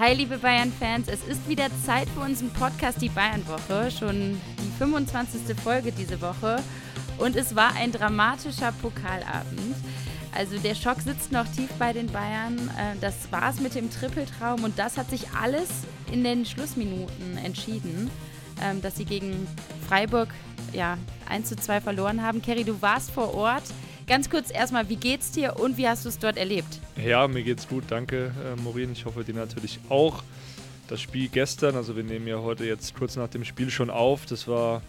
Hi, liebe Bayern-Fans. Es ist wieder Zeit für unseren Podcast Die Bayern-Woche. Schon die 25. Folge diese Woche. Und es war ein dramatischer Pokalabend. Also der Schock sitzt noch tief bei den Bayern. Äh, das war's mit dem Trippeltraum und das hat sich alles in den Schlussminuten entschieden, ähm, dass sie gegen Freiburg ja 1 zu 2 verloren haben. Kerry, du warst vor Ort. Ganz kurz erstmal, wie geht's dir und wie hast du es dort erlebt? Ja, mir geht's gut, danke, äh, Maureen. Ich hoffe, dir natürlich auch. Das Spiel gestern, also wir nehmen ja heute jetzt kurz nach dem Spiel schon auf. Das war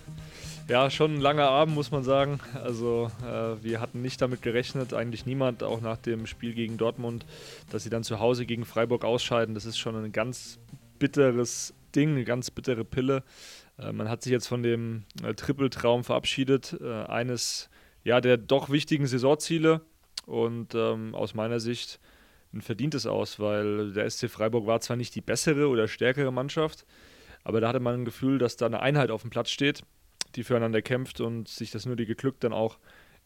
ja schon ein langer Abend, muss man sagen. Also äh, wir hatten nicht damit gerechnet, eigentlich niemand, auch nach dem Spiel gegen Dortmund, dass sie dann zu Hause gegen Freiburg ausscheiden. Das ist schon ein ganz bitteres Ding, eine ganz bittere Pille. Äh, man hat sich jetzt von dem äh, Trippeltraum verabschiedet. Äh, eines ja, der doch wichtigen Saisonziele. Und ähm, aus meiner Sicht ein verdientes Aus, weil der SC Freiburg war zwar nicht die bessere oder stärkere Mannschaft, aber da hatte man ein Gefühl, dass da eine Einheit auf dem Platz steht, die füreinander kämpft und sich das nur die Glück dann auch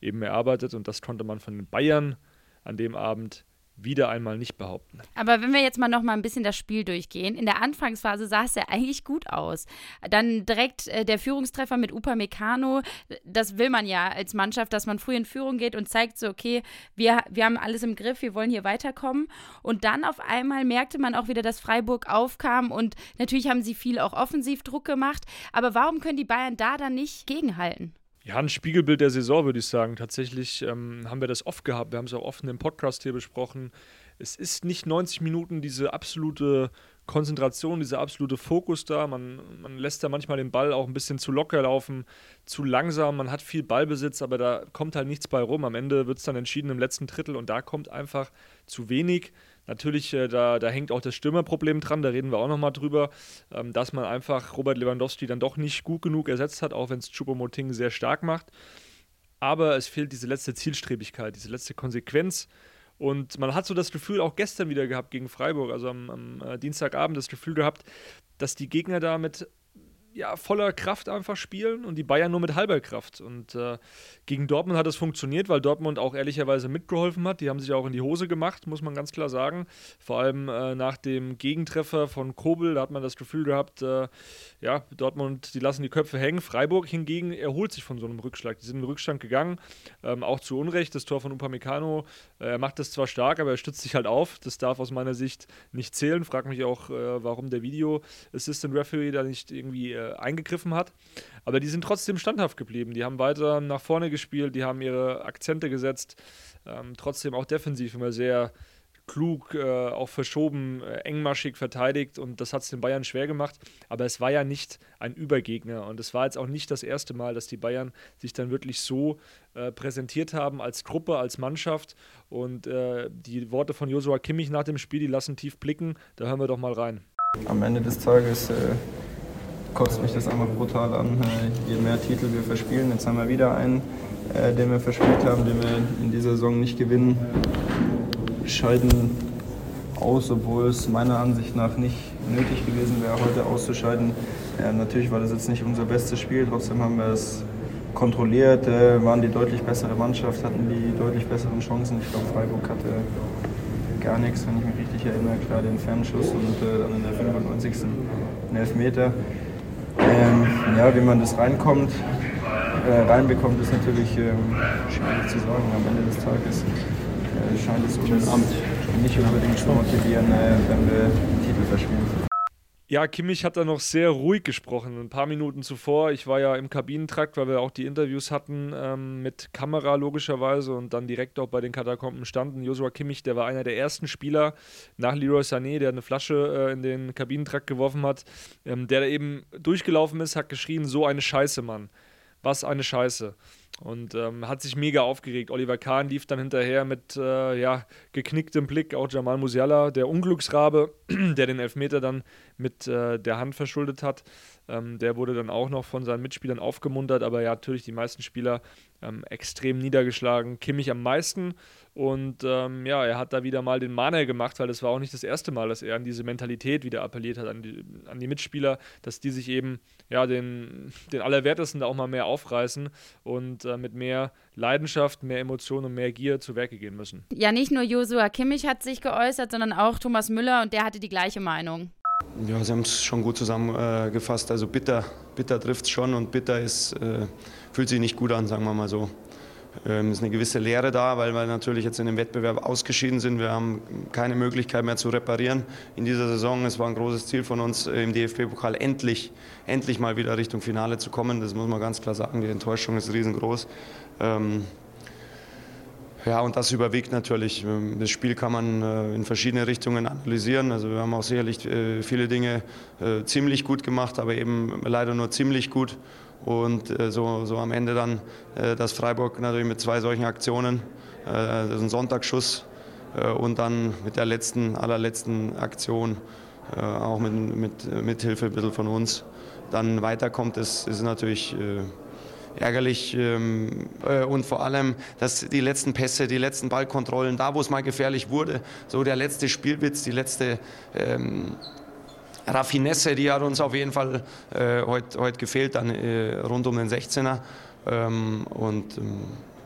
eben erarbeitet. Und das konnte man von den Bayern an dem Abend wieder einmal nicht behaupten. Aber wenn wir jetzt mal noch mal ein bisschen das Spiel durchgehen, in der Anfangsphase sah es ja eigentlich gut aus. Dann direkt äh, der Führungstreffer mit Upamecano, das will man ja als Mannschaft, dass man früh in Führung geht und zeigt so, okay, wir, wir haben alles im Griff, wir wollen hier weiterkommen. Und dann auf einmal merkte man auch wieder, dass Freiburg aufkam und natürlich haben sie viel auch Offensivdruck gemacht. Aber warum können die Bayern da dann nicht gegenhalten? Ja, ein Spiegelbild der Saison, würde ich sagen. Tatsächlich ähm, haben wir das oft gehabt. Wir haben es auch oft in dem Podcast hier besprochen. Es ist nicht 90 Minuten diese absolute Konzentration, dieser absolute Fokus da. Man, man lässt da manchmal den Ball auch ein bisschen zu locker laufen, zu langsam. Man hat viel Ballbesitz, aber da kommt halt nichts bei rum. Am Ende wird es dann entschieden im letzten Drittel und da kommt einfach zu wenig. Natürlich, äh, da, da hängt auch das Stürmerproblem dran, da reden wir auch nochmal drüber, ähm, dass man einfach Robert Lewandowski dann doch nicht gut genug ersetzt hat, auch wenn es Choupo-Moting sehr stark macht. Aber es fehlt diese letzte Zielstrebigkeit, diese letzte Konsequenz. Und man hat so das Gefühl, auch gestern wieder gehabt gegen Freiburg, also am, am äh, Dienstagabend, das Gefühl gehabt, dass die Gegner da mit ja, voller Kraft einfach spielen und die Bayern nur mit halber Kraft. Und äh, gegen Dortmund hat es funktioniert, weil Dortmund auch ehrlicherweise mitgeholfen hat. Die haben sich auch in die Hose gemacht, muss man ganz klar sagen. Vor allem äh, nach dem Gegentreffer von Kobel, da hat man das Gefühl gehabt, äh, ja, Dortmund, die lassen die Köpfe hängen. Freiburg hingegen erholt sich von so einem Rückschlag. Die sind in den Rückstand gegangen, ähm, auch zu Unrecht. Das Tor von Upamecano, äh, er macht das zwar stark, aber er stützt sich halt auf. Das darf aus meiner Sicht nicht zählen. Frag mich auch, äh, warum der Video Assistant Referee da nicht irgendwie äh, eingegriffen hat. Aber die sind trotzdem standhaft geblieben. Die haben weiter nach vorne gespielt, die haben ihre Akzente gesetzt. Ähm, trotzdem auch defensiv immer sehr klug, äh, auch verschoben, äh, engmaschig verteidigt und das hat es den Bayern schwer gemacht. Aber es war ja nicht ein Übergegner und es war jetzt auch nicht das erste Mal, dass die Bayern sich dann wirklich so äh, präsentiert haben als Gruppe, als Mannschaft. Und äh, die Worte von Josua Kimmich nach dem Spiel, die lassen tief blicken. Da hören wir doch mal rein. Am Ende des Tages äh, kotzt mich das einfach brutal an. Äh, je mehr Titel wir verspielen, jetzt haben wir wieder einen, äh, den wir verspielt haben, den wir in dieser Saison nicht gewinnen, scheiden aus, obwohl es meiner Ansicht nach nicht nötig gewesen wäre, heute auszuscheiden. Natürlich war das jetzt nicht unser bestes Spiel, trotzdem haben wir es kontrolliert, äh, waren die deutlich bessere Mannschaft, hatten die deutlich besseren Chancen. Ich glaube, Freiburg hatte gar nichts, wenn ich mich richtig erinnere. Klar, den Fernschuss und äh, dann in der 95. einen Elfmeter. Ähm, ja, wie man das reinkommt, äh, reinbekommt, ist natürlich ähm, schwierig zu sagen. Am Ende des Tages äh, scheint es uns nicht unbedingt zu motivieren, äh, wenn wir Titel verspielen. Ja, Kimmich hat da noch sehr ruhig gesprochen. Ein paar Minuten zuvor, ich war ja im Kabinentrakt, weil wir auch die Interviews hatten ähm, mit Kamera logischerweise und dann direkt auch bei den Katakomben standen. Joshua Kimmich, der war einer der ersten Spieler nach Leroy Sané, der eine Flasche äh, in den Kabinentrakt geworfen hat, ähm, der da eben durchgelaufen ist, hat geschrien, so eine Scheiße, Mann. Was eine Scheiße. Und ähm, hat sich mega aufgeregt. Oliver Kahn lief dann hinterher mit äh, ja, geknicktem Blick. Auch Jamal Musiala, der Unglücksrabe, der den Elfmeter dann mit äh, der Hand verschuldet hat, ähm, der wurde dann auch noch von seinen Mitspielern aufgemuntert. Aber ja, natürlich die meisten Spieler ähm, extrem niedergeschlagen. Kimmich am meisten. Und ähm, ja, er hat da wieder mal den Mahner gemacht, weil das war auch nicht das erste Mal, dass er an diese Mentalität wieder appelliert hat, an die, an die Mitspieler, dass die sich eben ja den, den Allerwertesten da auch mal mehr aufreißen und und äh, mit mehr Leidenschaft, mehr Emotionen und mehr Gier zu Werke gehen müssen. Ja, nicht nur Josua Kimmich hat sich geäußert, sondern auch Thomas Müller und der hatte die gleiche Meinung. Ja, Sie haben es schon gut zusammengefasst. Also bitter, bitter trifft es schon und bitter ist, äh, fühlt sich nicht gut an, sagen wir mal so. Ähm, es ist eine gewisse Leere da, weil wir natürlich jetzt in dem Wettbewerb ausgeschieden sind. Wir haben keine Möglichkeit mehr zu reparieren in dieser Saison. Es war ein großes Ziel von uns äh, im DFB-Pokal endlich, endlich mal wieder Richtung Finale zu kommen. Das muss man ganz klar sagen. Die Enttäuschung ist riesengroß. Ähm, ja, und das überwiegt natürlich. Ähm, das Spiel kann man äh, in verschiedene Richtungen analysieren. Also wir haben auch sicherlich äh, viele Dinge ziemlich gut gemacht, aber eben leider nur ziemlich gut. Und äh, so, so am Ende dann, äh, dass Freiburg natürlich mit zwei solchen Aktionen, äh, das ist ein Sonntagsschuss und dann mit der letzten, allerletzten Aktion, auch mit, mit, mit Hilfe ein bisschen von uns, dann weiterkommt, ist, ist natürlich ärgerlich ähm, und vor allem, dass die letzten Pässe, die letzten Ballkontrollen, da wo es mal gefährlich wurde, so der letzte Spielwitz, die letzte ähm, Raffinesse, die hat uns auf jeden Fall äh, heute heut gefehlt, dann äh, rund um den 16er. Ähm, und ähm,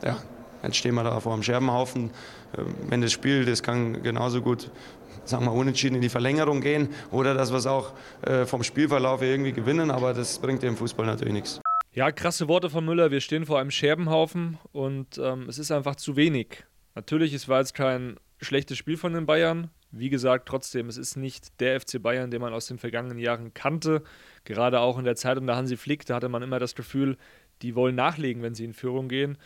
ja, jetzt stehen wir da vor dem Scherbenhaufen. Ähm, wenn das Spiel, das kann genauso gut, sagen wir, unentschieden in die Verlängerung gehen oder dass wir es auch äh, vom Spielverlauf irgendwie gewinnen, aber das bringt dem Fußball natürlich nichts. Ja, krasse Worte von Müller. Wir stehen vor einem Scherbenhaufen und ähm, es ist einfach zu wenig. Natürlich, es war jetzt kein schlechtes Spiel von den Bayern. Wie gesagt, trotzdem, es ist nicht der FC Bayern, den man aus den vergangenen Jahren kannte. Gerade auch in der Zeit der Hansi Flick, da hatte man immer das Gefühl, die wollen nachlegen, wenn sie in Führung gehen.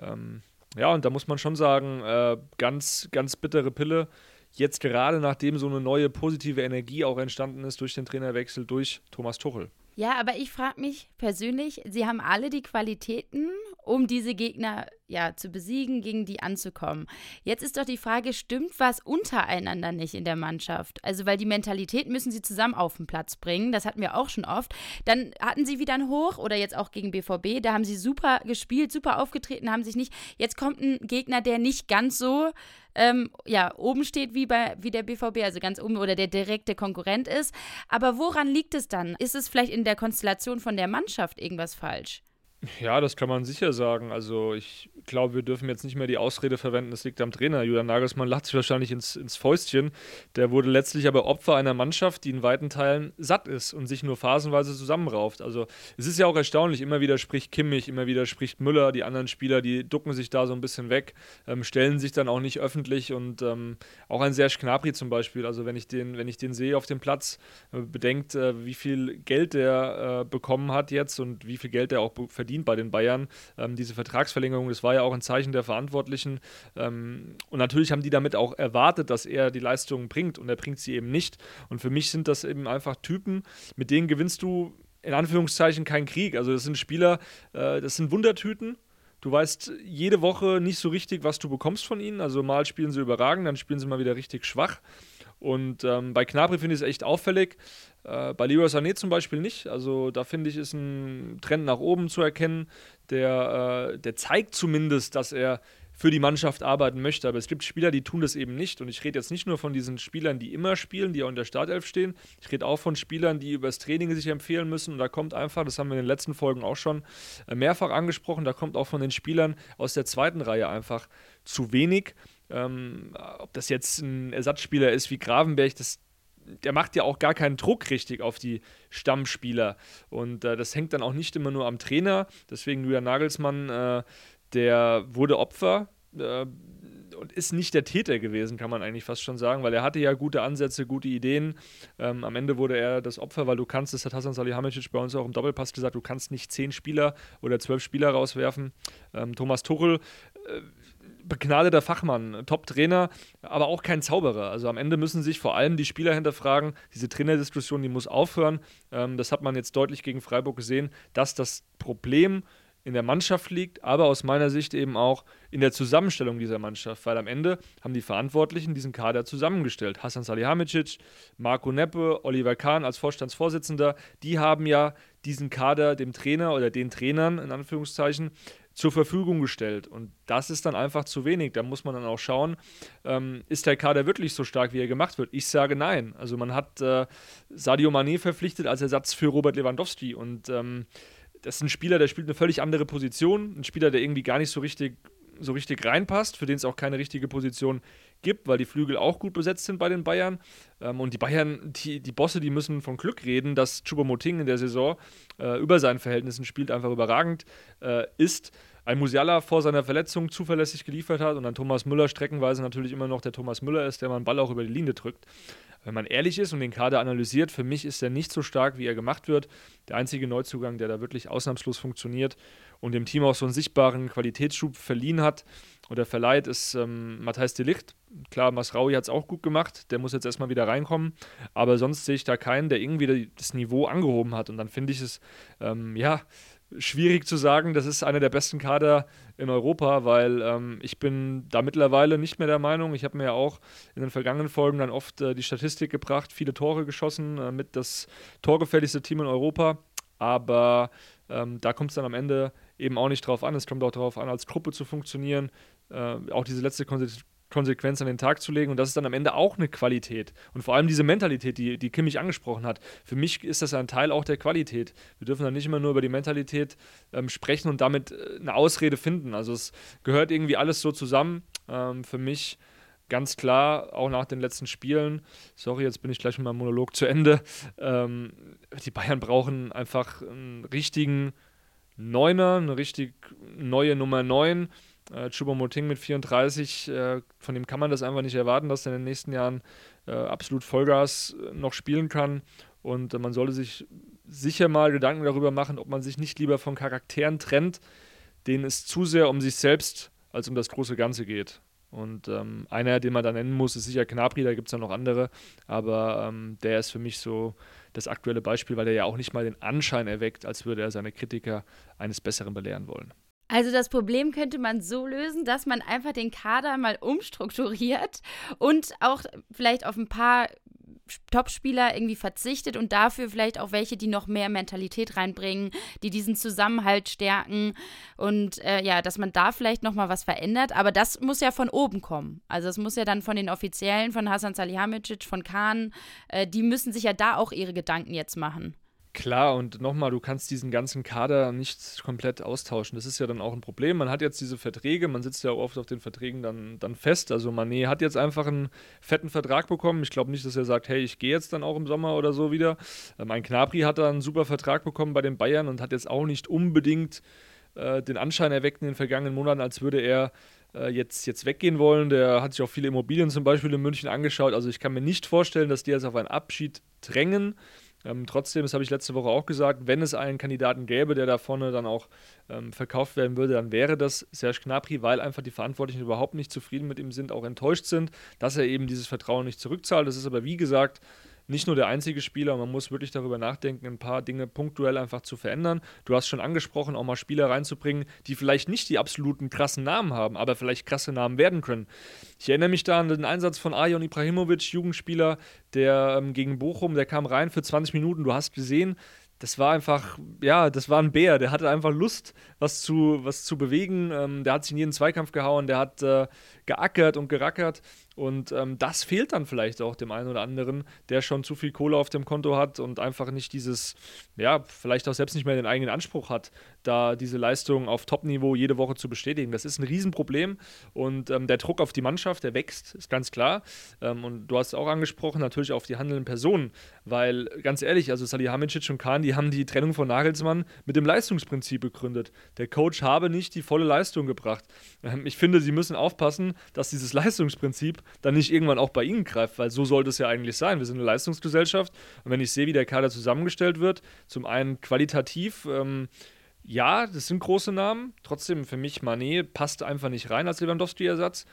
Ähm, ja, und da muss man schon sagen, äh, ganz, ganz bittere Pille. Jetzt gerade nachdem so eine neue positive Energie auch entstanden ist durch den Trainerwechsel durch Thomas Tuchel. Ja, aber ich frage mich persönlich, sie haben alle die Qualitäten, um diese Gegner ja zu besiegen, gegen die anzukommen. Jetzt ist doch die Frage, stimmt was untereinander nicht in der Mannschaft? Also, weil die Mentalität müssen sie zusammen auf den Platz bringen, das hatten wir auch schon oft. Dann hatten sie wieder ein Hoch oder jetzt auch gegen BVB, da haben sie super gespielt, super aufgetreten, haben sich nicht. Jetzt kommt ein Gegner, der nicht ganz so ähm, ja, oben steht wie, bei, wie der BVB, also ganz oben oder der direkte Konkurrent ist. Aber woran liegt es dann? Ist es vielleicht in der Konstellation von der Mannschaft irgendwas falsch? Ja, das kann man sicher sagen. Also ich glaube, wir dürfen jetzt nicht mehr die Ausrede verwenden, es liegt am Trainer. Julian Nagelsmann lacht sich wahrscheinlich ins, ins Fäustchen. Der wurde letztlich aber Opfer einer Mannschaft, die in weiten Teilen satt ist und sich nur phasenweise zusammenrauft. Also es ist ja auch erstaunlich, immer wieder spricht Kimmich, immer wieder spricht Müller, die anderen Spieler, die ducken sich da so ein bisschen weg, ähm, stellen sich dann auch nicht öffentlich und ähm, auch ein Serge Gnabry zum Beispiel. Also wenn ich den, wenn ich den sehe auf dem Platz, äh, bedenkt, äh, wie viel Geld der äh, bekommen hat jetzt und wie viel Geld der auch verdient verdient bei den Bayern. Ähm, diese Vertragsverlängerung, das war ja auch ein Zeichen der Verantwortlichen. Ähm, und natürlich haben die damit auch erwartet, dass er die Leistungen bringt und er bringt sie eben nicht. Und für mich sind das eben einfach Typen, mit denen gewinnst du in Anführungszeichen keinen Krieg. Also das sind Spieler, äh, das sind Wundertüten. Du weißt jede Woche nicht so richtig, was du bekommst von ihnen. Also mal spielen sie überragend, dann spielen sie mal wieder richtig schwach. Und ähm, bei Knabri finde ich es echt auffällig. Äh, bei Leroy Sané zum Beispiel nicht. Also da finde ich, ist ein Trend nach oben zu erkennen. Der, äh, der zeigt zumindest, dass er für die Mannschaft arbeiten möchte. Aber es gibt Spieler, die tun das eben nicht. Und ich rede jetzt nicht nur von diesen Spielern, die immer spielen, die auch in der Startelf stehen. Ich rede auch von Spielern, die übers Training sich empfehlen müssen. Und da kommt einfach, das haben wir in den letzten Folgen auch schon äh, mehrfach angesprochen, da kommt auch von den Spielern aus der zweiten Reihe einfach zu wenig. Ähm, ob das jetzt ein Ersatzspieler ist wie Gravenberg, das, der macht ja auch gar keinen Druck richtig auf die Stammspieler. Und äh, das hängt dann auch nicht immer nur am Trainer. Deswegen Julian Nagelsmann, äh, der wurde Opfer. Äh, und ist nicht der Täter gewesen, kann man eigentlich fast schon sagen, weil er hatte ja gute Ansätze, gute Ideen. Ähm, am Ende wurde er das Opfer, weil du kannst, das hat Hasan Salihamidzic bei uns auch im Doppelpass gesagt, du kannst nicht zehn Spieler oder zwölf Spieler rauswerfen. Ähm, Thomas Tuchel äh, begnadeter Fachmann, Top-Trainer, aber auch kein Zauberer. Also am Ende müssen sich vor allem die Spieler hinterfragen, diese Trainerdiskussion, die muss aufhören. Ähm, das hat man jetzt deutlich gegen Freiburg gesehen, dass das Problem in der Mannschaft liegt, aber aus meiner Sicht eben auch in der Zusammenstellung dieser Mannschaft, weil am Ende haben die Verantwortlichen diesen Kader zusammengestellt. Hassan Salihamidzic, Marco Neppe, Oliver Kahn als Vorstandsvorsitzender, die haben ja diesen Kader dem Trainer oder den Trainern in Anführungszeichen zur Verfügung gestellt. Und das ist dann einfach zu wenig. Da muss man dann auch schauen, ähm, ist der Kader wirklich so stark, wie er gemacht wird? Ich sage nein. Also man hat äh, Sadio Mané verpflichtet als Ersatz für Robert Lewandowski und ähm, das ist ein Spieler, der spielt eine völlig andere Position, ein Spieler, der irgendwie gar nicht so richtig so richtig reinpasst, für den es auch keine richtige Position gibt, weil die Flügel auch gut besetzt sind bei den Bayern. Ähm, und die Bayern, die, die Bosse, die müssen von Glück reden, dass Choupo-Moting in der Saison äh, über seinen Verhältnissen spielt, einfach überragend äh, ist. Ein Musiala vor seiner Verletzung zuverlässig geliefert hat und dann Thomas Müller streckenweise natürlich immer noch der Thomas Müller ist, der einen Ball auch über die Linie drückt. Wenn man ehrlich ist und den Kader analysiert, für mich ist er nicht so stark, wie er gemacht wird. Der einzige Neuzugang, der da wirklich ausnahmslos funktioniert und dem Team auch so einen sichtbaren Qualitätsschub verliehen hat oder verleiht, ist ähm, Matthijs de Licht. Klar, Masraui hat es auch gut gemacht, der muss jetzt erstmal wieder reinkommen, aber sonst sehe ich da keinen, der irgendwie das Niveau angehoben hat und dann finde ich es, ähm, ja, schwierig zu sagen, das ist einer der besten Kader in Europa, weil ähm, ich bin da mittlerweile nicht mehr der Meinung. Ich habe mir ja auch in den vergangenen Folgen dann oft äh, die Statistik gebracht, viele Tore geschossen, äh, mit das torgefährlichste Team in Europa. Aber ähm, da kommt es dann am Ende eben auch nicht drauf an. Es kommt auch darauf an, als Gruppe zu funktionieren. Äh, auch diese letzte Konsequenz an den Tag zu legen. Und das ist dann am Ende auch eine Qualität. Und vor allem diese Mentalität, die, die Kimmich angesprochen hat. Für mich ist das ein Teil auch der Qualität. Wir dürfen dann nicht immer nur über die Mentalität ähm, sprechen und damit äh, eine Ausrede finden. Also es gehört irgendwie alles so zusammen. Ähm, für mich ganz klar, auch nach den letzten Spielen, sorry, jetzt bin ich gleich mit meinem Monolog zu Ende, ähm, die Bayern brauchen einfach einen richtigen Neuner, eine richtig neue Nummer 9. Äh, Choupo-Moting mit 34, äh, von dem kann man das einfach nicht erwarten, dass er in den nächsten Jahren äh, absolut Vollgas äh, noch spielen kann. Und äh, man sollte sich sicher mal Gedanken darüber machen, ob man sich nicht lieber von Charakteren trennt, denen es zu sehr um sich selbst als um das große Ganze geht. Und ähm, einer, den man da nennen muss, ist sicher Knapri, da gibt es ja noch andere, aber ähm, der ist für mich so das aktuelle Beispiel, weil er ja auch nicht mal den Anschein erweckt, als würde er seine Kritiker eines Besseren belehren wollen. Also das Problem könnte man so lösen, dass man einfach den Kader mal umstrukturiert und auch vielleicht auf ein paar Topspieler irgendwie verzichtet und dafür vielleicht auch welche, die noch mehr Mentalität reinbringen, die diesen Zusammenhalt stärken und äh, ja, dass man da vielleicht noch mal was verändert. Aber das muss ja von oben kommen. Also es muss ja dann von den Offiziellen, von Hasan Salihamidzic, von Kahn, äh, die müssen sich ja da auch ihre Gedanken jetzt machen. Klar, und nochmal, du kannst diesen ganzen Kader nicht komplett austauschen. Das ist ja dann auch ein Problem. Man hat jetzt diese Verträge, man sitzt ja oft auf den Verträgen dann, dann fest. Also Mané hat jetzt einfach einen fetten Vertrag bekommen. Ich glaube nicht, dass er sagt, hey, ich gehe jetzt dann auch im Sommer oder so wieder. Mein ähm, Knabri hat da einen super Vertrag bekommen bei den Bayern und hat jetzt auch nicht unbedingt äh, den Anschein erweckt in den vergangenen Monaten, als würde er äh, jetzt, jetzt weggehen wollen. Der hat sich auch viele Immobilien zum Beispiel in München angeschaut. Also ich kann mir nicht vorstellen, dass die jetzt auf einen Abschied drängen. Ähm, trotzdem, das habe ich letzte Woche auch gesagt, wenn es einen Kandidaten gäbe, der da vorne dann auch ähm, verkauft werden würde, dann wäre das Serge Gnabry, weil einfach die Verantwortlichen überhaupt nicht zufrieden mit ihm sind, auch enttäuscht sind, dass er eben dieses Vertrauen nicht zurückzahlt. Das ist aber, wie gesagt, nicht nur der einzige Spieler, man muss wirklich darüber nachdenken, ein paar Dinge punktuell einfach zu verändern. Du hast schon angesprochen, auch mal Spieler reinzubringen, die vielleicht nicht die absoluten krassen Namen haben, aber vielleicht krasse Namen werden können. Ich erinnere mich da an den Einsatz von Arjon Ibrahimovic, Jugendspieler, der ähm, gegen Bochum, der kam rein für 20 Minuten. Du hast gesehen, das war einfach, ja, das war ein Bär. Der hatte einfach Lust, was zu, was zu bewegen. Ähm, der hat sich in jeden Zweikampf gehauen, der hat äh, geackert und gerackert. Und ähm, das fehlt dann vielleicht auch dem einen oder anderen, der schon zu viel Kohle auf dem Konto hat und einfach nicht dieses, ja, vielleicht auch selbst nicht mehr den eigenen Anspruch hat, da diese Leistung auf Top-Niveau jede Woche zu bestätigen. Das ist ein Riesenproblem und ähm, der Druck auf die Mannschaft, der wächst, ist ganz klar. Ähm, und du hast auch angesprochen, natürlich auf die handelnden Personen, weil ganz ehrlich, also Salihamidzic und Kahn, die haben die Trennung von Nagelsmann mit dem Leistungsprinzip begründet. Der Coach habe nicht die volle Leistung gebracht. Ähm, ich finde, sie müssen aufpassen, dass dieses Leistungsprinzip dann nicht irgendwann auch bei ihnen greift, weil so sollte es ja eigentlich sein. Wir sind eine Leistungsgesellschaft und wenn ich sehe, wie der Kader zusammengestellt wird, zum einen qualitativ, ähm, ja, das sind große Namen, trotzdem für mich Manet passt einfach nicht rein als Lewandowski-Ersatz,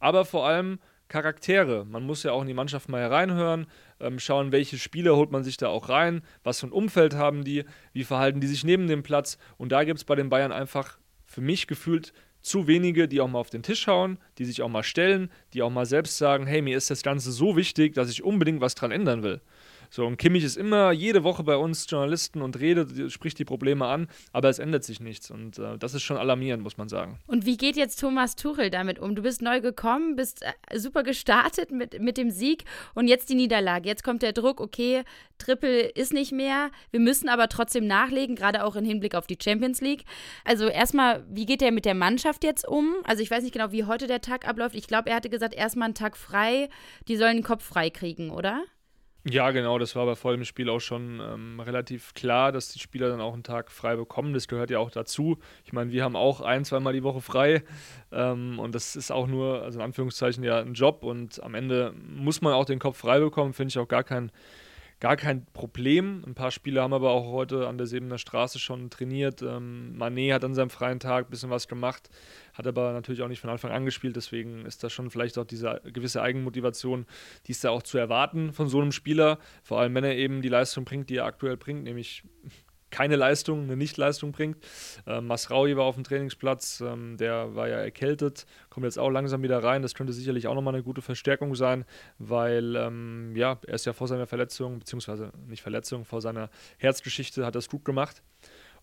aber vor allem Charaktere. Man muss ja auch in die Mannschaft mal hereinhören, ähm, schauen, welche Spieler holt man sich da auch rein, was für ein Umfeld haben die, wie verhalten die sich neben dem Platz. Und da gibt es bei den Bayern einfach für mich gefühlt zu wenige, die auch mal auf den Tisch hauen, die sich auch mal stellen, die auch mal selbst sagen, hey, mir ist das Ganze so wichtig, dass ich unbedingt was dran ändern will. So, und Kimmich ist immer jede Woche bei uns Journalisten und redet, spricht die Probleme an, aber es ändert sich nichts. Und äh, das ist schon alarmierend, muss man sagen. Und wie geht jetzt Thomas Tuchel damit um? Du bist neu gekommen, bist äh, super gestartet mit, mit dem Sieg und jetzt die Niederlage. Jetzt kommt der Druck, okay, Triple ist nicht mehr, wir müssen aber trotzdem nachlegen, gerade auch im Hinblick auf die Champions League. Also erstmal, wie geht er mit der Mannschaft jetzt um? Also ich weiß nicht genau, wie heute der Tag abläuft. Ich glaube, er hatte gesagt, erstmal einen Tag frei, die sollen den Kopf frei kriegen, oder? Ja, genau, das war bei vollem Spiel auch schon ähm, relativ klar, dass die Spieler dann auch einen Tag frei bekommen. Das gehört ja auch dazu. Ich meine, wir haben auch ein, zweimal die Woche frei ähm, und das ist auch nur, also in Anführungszeichen, ja ein Job und am Ende muss man auch den Kopf frei bekommen, finde ich auch gar kein gar kein Problem. Ein paar Spieler haben aber auch heute an der Sebener Straße schon trainiert. Ähm, Manet hat an seinem freien Tag ein bisschen was gemacht, hat aber natürlich auch nicht von Anfang an gespielt. Deswegen ist da schon vielleicht auch diese gewisse Eigenmotivation, die ist da auch zu erwarten von so einem Spieler. Vor allem, wenn er eben die Leistung bringt, die er aktuell bringt, nämlich keine Leistung, eine Nichtleistung bringt. Ähm, Masraui war auf dem Trainingsplatz, ähm, der war ja erkältet, kommt jetzt auch langsam wieder rein. Das könnte sicherlich auch nochmal eine gute Verstärkung sein, weil ähm, ja, er ist ja vor seiner Verletzung, beziehungsweise nicht Verletzung, vor seiner Herzgeschichte hat das gut gemacht.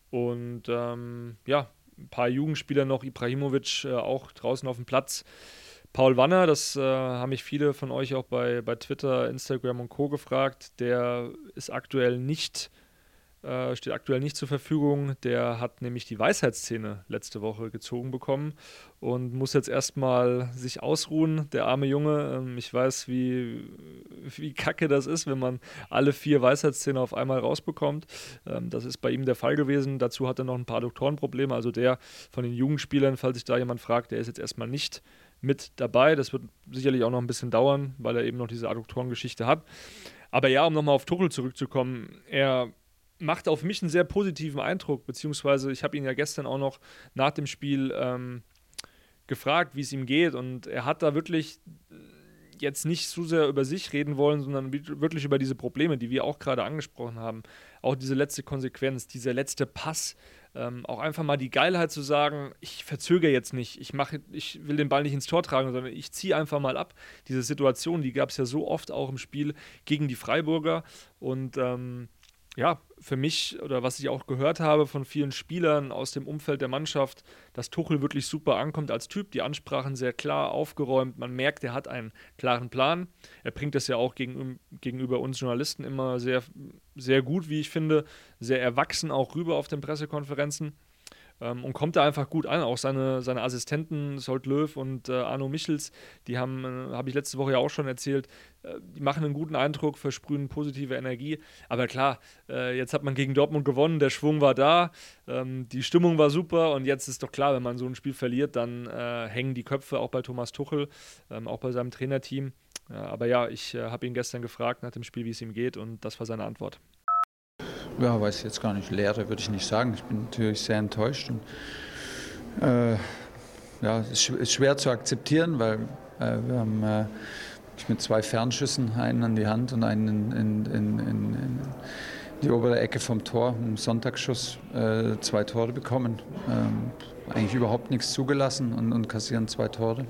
Und ähm, ja, ein paar Jugendspieler noch, Ibrahimovic äh, auch draußen auf dem Platz. Paul Wanner, das äh, haben mich viele von euch auch bei, bei Twitter, Instagram und Co. gefragt. Der ist aktuell nicht äh, steht aktuell nicht zur Verfügung. Der hat nämlich die Weisheitszähne letzte Woche gezogen bekommen und muss jetzt erstmal sich ausruhen. Der arme Junge, ähm, ich weiß, wie, wie kacke das ist, wenn man alle vier Weisheitszähne auf einmal rausbekommt. Ähm, das ist bei ihm der Fall gewesen. Dazu hat er noch ein paar Adduktorenprobleme. Also der von den Jugendspielern, falls sich da jemand fragt, der ist jetzt erstmal nicht mit dabei. Das wird sicherlich auch noch ein bisschen dauern, weil er eben noch diese Adduktorengeschichte hat. Aber ja, um nochmal auf Tuchel zurückzukommen, er macht auf mich einen sehr positiven Eindruck, beziehungsweise ich habe ihn ja gestern auch noch nach dem Spiel ähm, gefragt, wie es ihm geht und er hat da wirklich jetzt nicht so sehr über sich reden wollen, sondern wirklich über diese Probleme, die wir auch gerade angesprochen haben. Auch diese letzte Konsequenz, dieser letzte Pass, ähm, auch einfach mal die Geilheit zu sagen, ich verzögere jetzt nicht, ich, mache, ich will den Ball nicht ins Tor tragen, sondern ich ziehe einfach mal ab. Diese Situation, die gab es ja so oft auch im Spiel gegen die Freiburger und ähm, ja, für mich oder was ich auch gehört habe von vielen Spielern aus dem Umfeld der Mannschaft, dass Tuchel wirklich super ankommt als Typ. Die Ansprachen sehr klar aufgeräumt. Man merkt, er hat einen klaren Plan. Er bringt das ja auch gegen, gegenüber uns Journalisten immer sehr, sehr gut, wie ich finde, sehr erwachsen auch rüber auf den Pressekonferenzen ähm, und kommt da einfach gut an. Auch seine, seine Assistenten, Solt Löw und äh, Arno Michels, die haben, äh, habe ich letzte Woche ja auch schon erzählt, äh, die machen einen guten Eindruck, versprühen positive Energie. Aber klar, äh, jetzt hat man gegen Dortmund gewonnen, der Schwung war da, ähm, die Stimmung war super und jetzt ist doch klar, wenn man so ein Spiel verliert, dann äh, hängen die Köpfe auch bei Thomas Tuchel, ähm, auch bei seinem Trainerteam. aber ja, ich äh, habe ihn gestern gefragt nach dem Spiel, wie es ihm geht und das war seine Antwort ja, weiß ich jetzt gar nicht, Leere würde ich nicht sagen. Ich bin natürlich sehr enttäuscht. Und, äh, ja, es ist schwer zu akzeptieren, weil äh, wir haben äh, mit zwei Fernschüssen, einen an die Hand und einen in, in, in, in die obere Ecke vom Tor, im Sonntagsschuss, äh, zwei Tore bekommen. Ähm, eigentlich überhaupt nichts zugelassen und, und kassieren zwei Tore.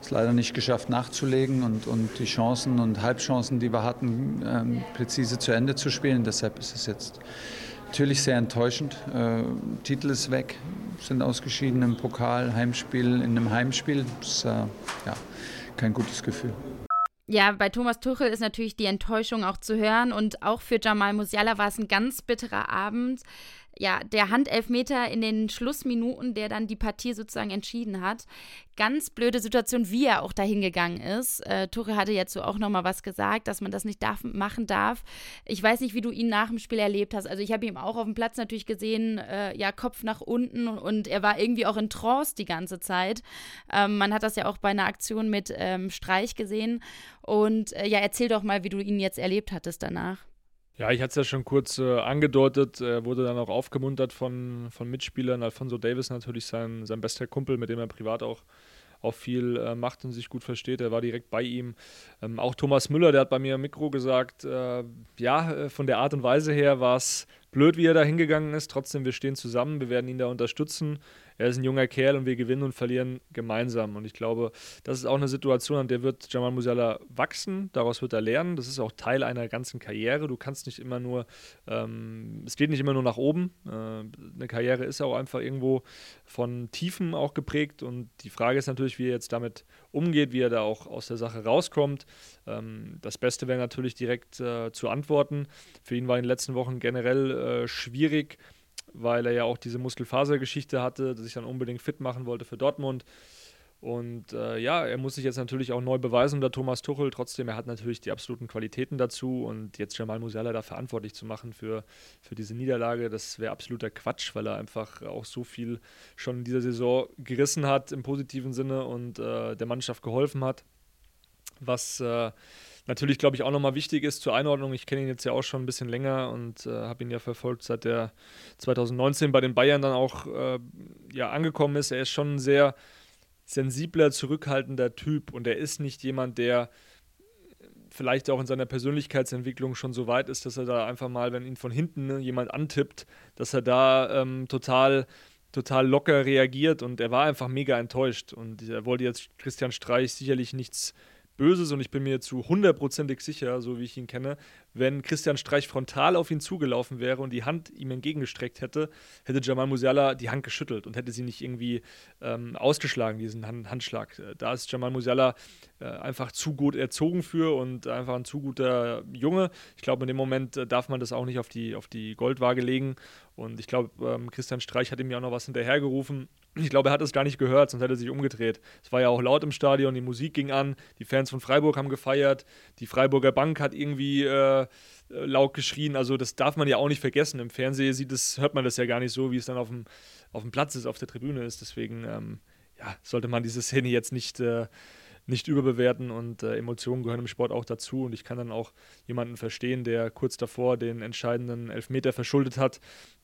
Es leider nicht geschafft nachzulegen und, und die Chancen und Halbchancen, die wir hatten, ähm, präzise zu Ende zu spielen. Deshalb ist es jetzt natürlich sehr enttäuschend. Äh, Titel ist weg, sind ausgeschieden im Pokal, Heimspiel, in einem Heimspiel. Das ist äh, ja, kein gutes Gefühl. Ja, bei Thomas Tuchel ist natürlich die Enttäuschung auch zu hören und auch für Jamal Musiala war es ein ganz bitterer Abend ja, der Handelfmeter in den Schlussminuten, der dann die Partie sozusagen entschieden hat. Ganz blöde Situation, wie er auch dahin gegangen ist. Äh, Tuchel hatte jetzt so auch nochmal was gesagt, dass man das nicht darf, machen darf. Ich weiß nicht, wie du ihn nach dem Spiel erlebt hast. Also ich habe ihn auch auf dem Platz natürlich gesehen, äh, ja, Kopf nach unten und er war irgendwie auch in Trance die ganze Zeit. Ähm, man hat das ja auch bei einer Aktion mit ähm, Streich gesehen. Und äh, ja, erzähl doch mal, wie du ihn jetzt erlebt hattest danach. Ja, ich hatte es ja schon kurz äh, angedeutet. Er wurde dann auch aufgemuntert von, von Mitspielern. Alfonso Davis natürlich sein, sein bester Kumpel, mit dem er privat auch, auch viel äh, macht und sich gut versteht. Er war direkt bei ihm. Ähm, auch Thomas Müller, der hat bei mir im Mikro gesagt, äh, ja, äh, von der Art und Weise her war es blöd, wie er da hingegangen ist. Trotzdem, wir stehen zusammen, wir werden ihn da unterstützen. Er ist ein junger Kerl und wir gewinnen und verlieren gemeinsam. Und ich glaube, das ist auch eine Situation, an der wird Jamal Musiala wachsen. Daraus wird er lernen. Das ist auch Teil einer ganzen Karriere. Du kannst nicht immer nur, ähm, es geht nicht immer nur nach oben. Äh, eine Karriere ist auch einfach irgendwo von Tiefen auch geprägt. Und die Frage ist natürlich, wie er jetzt damit umgeht, wie er da auch aus der Sache rauskommt. Ähm, das Beste wäre natürlich direkt äh, zu antworten. Für ihn war in den letzten Wochen generell äh, schwierig weil er ja auch diese Muskelfasergeschichte hatte, dass ich dann unbedingt fit machen wollte für Dortmund. Und äh, ja, er muss sich jetzt natürlich auch neu beweisen unter Thomas Tuchel. Trotzdem, er hat natürlich die absoluten Qualitäten dazu. Und jetzt Jamal Musiala da verantwortlich zu machen für, für diese Niederlage, das wäre absoluter Quatsch, weil er einfach auch so viel schon in dieser Saison gerissen hat im positiven Sinne und äh, der Mannschaft geholfen hat. Was äh, natürlich, glaube ich, auch nochmal wichtig ist zur Einordnung. Ich kenne ihn jetzt ja auch schon ein bisschen länger und äh, habe ihn ja verfolgt, seit er 2019 bei den Bayern dann auch äh, ja, angekommen ist. Er ist schon ein sehr sensibler, zurückhaltender Typ und er ist nicht jemand, der vielleicht auch in seiner Persönlichkeitsentwicklung schon so weit ist, dass er da einfach mal, wenn ihn von hinten ne, jemand antippt, dass er da ähm, total total locker reagiert und er war einfach mega enttäuscht und er wollte jetzt Christian Streich sicherlich nichts Böses und ich bin mir zu hundertprozentig sicher, so wie ich ihn kenne, wenn Christian Streich frontal auf ihn zugelaufen wäre und die Hand ihm entgegengestreckt hätte, hätte Jamal Musiala die Hand geschüttelt und hätte sie nicht irgendwie ähm, ausgeschlagen, diesen Hand Handschlag. Äh, da ist Jamal Musiala äh, einfach zu gut erzogen für und einfach ein zu guter Junge. Ich glaube, in dem Moment äh, darf man das auch nicht auf die, auf die Goldwaage legen und ich glaube, ähm, Christian Streich hat ihm ja auch noch was hinterhergerufen ich glaube, er hat es gar nicht gehört, sonst hätte er sich umgedreht. Es war ja auch laut im Stadion, die Musik ging an, die Fans von Freiburg haben gefeiert, die Freiburger Bank hat irgendwie äh, laut geschrien. Also das darf man ja auch nicht vergessen. Im Fernsehen sieht es, hört man das ja gar nicht so, wie es dann auf dem, auf dem Platz ist, auf der Tribüne ist. Deswegen ähm, ja, sollte man diese Szene jetzt nicht, äh, nicht überbewerten und äh, Emotionen gehören im Sport auch dazu. Und ich kann dann auch jemanden verstehen, der kurz davor den entscheidenden Elfmeter verschuldet hat,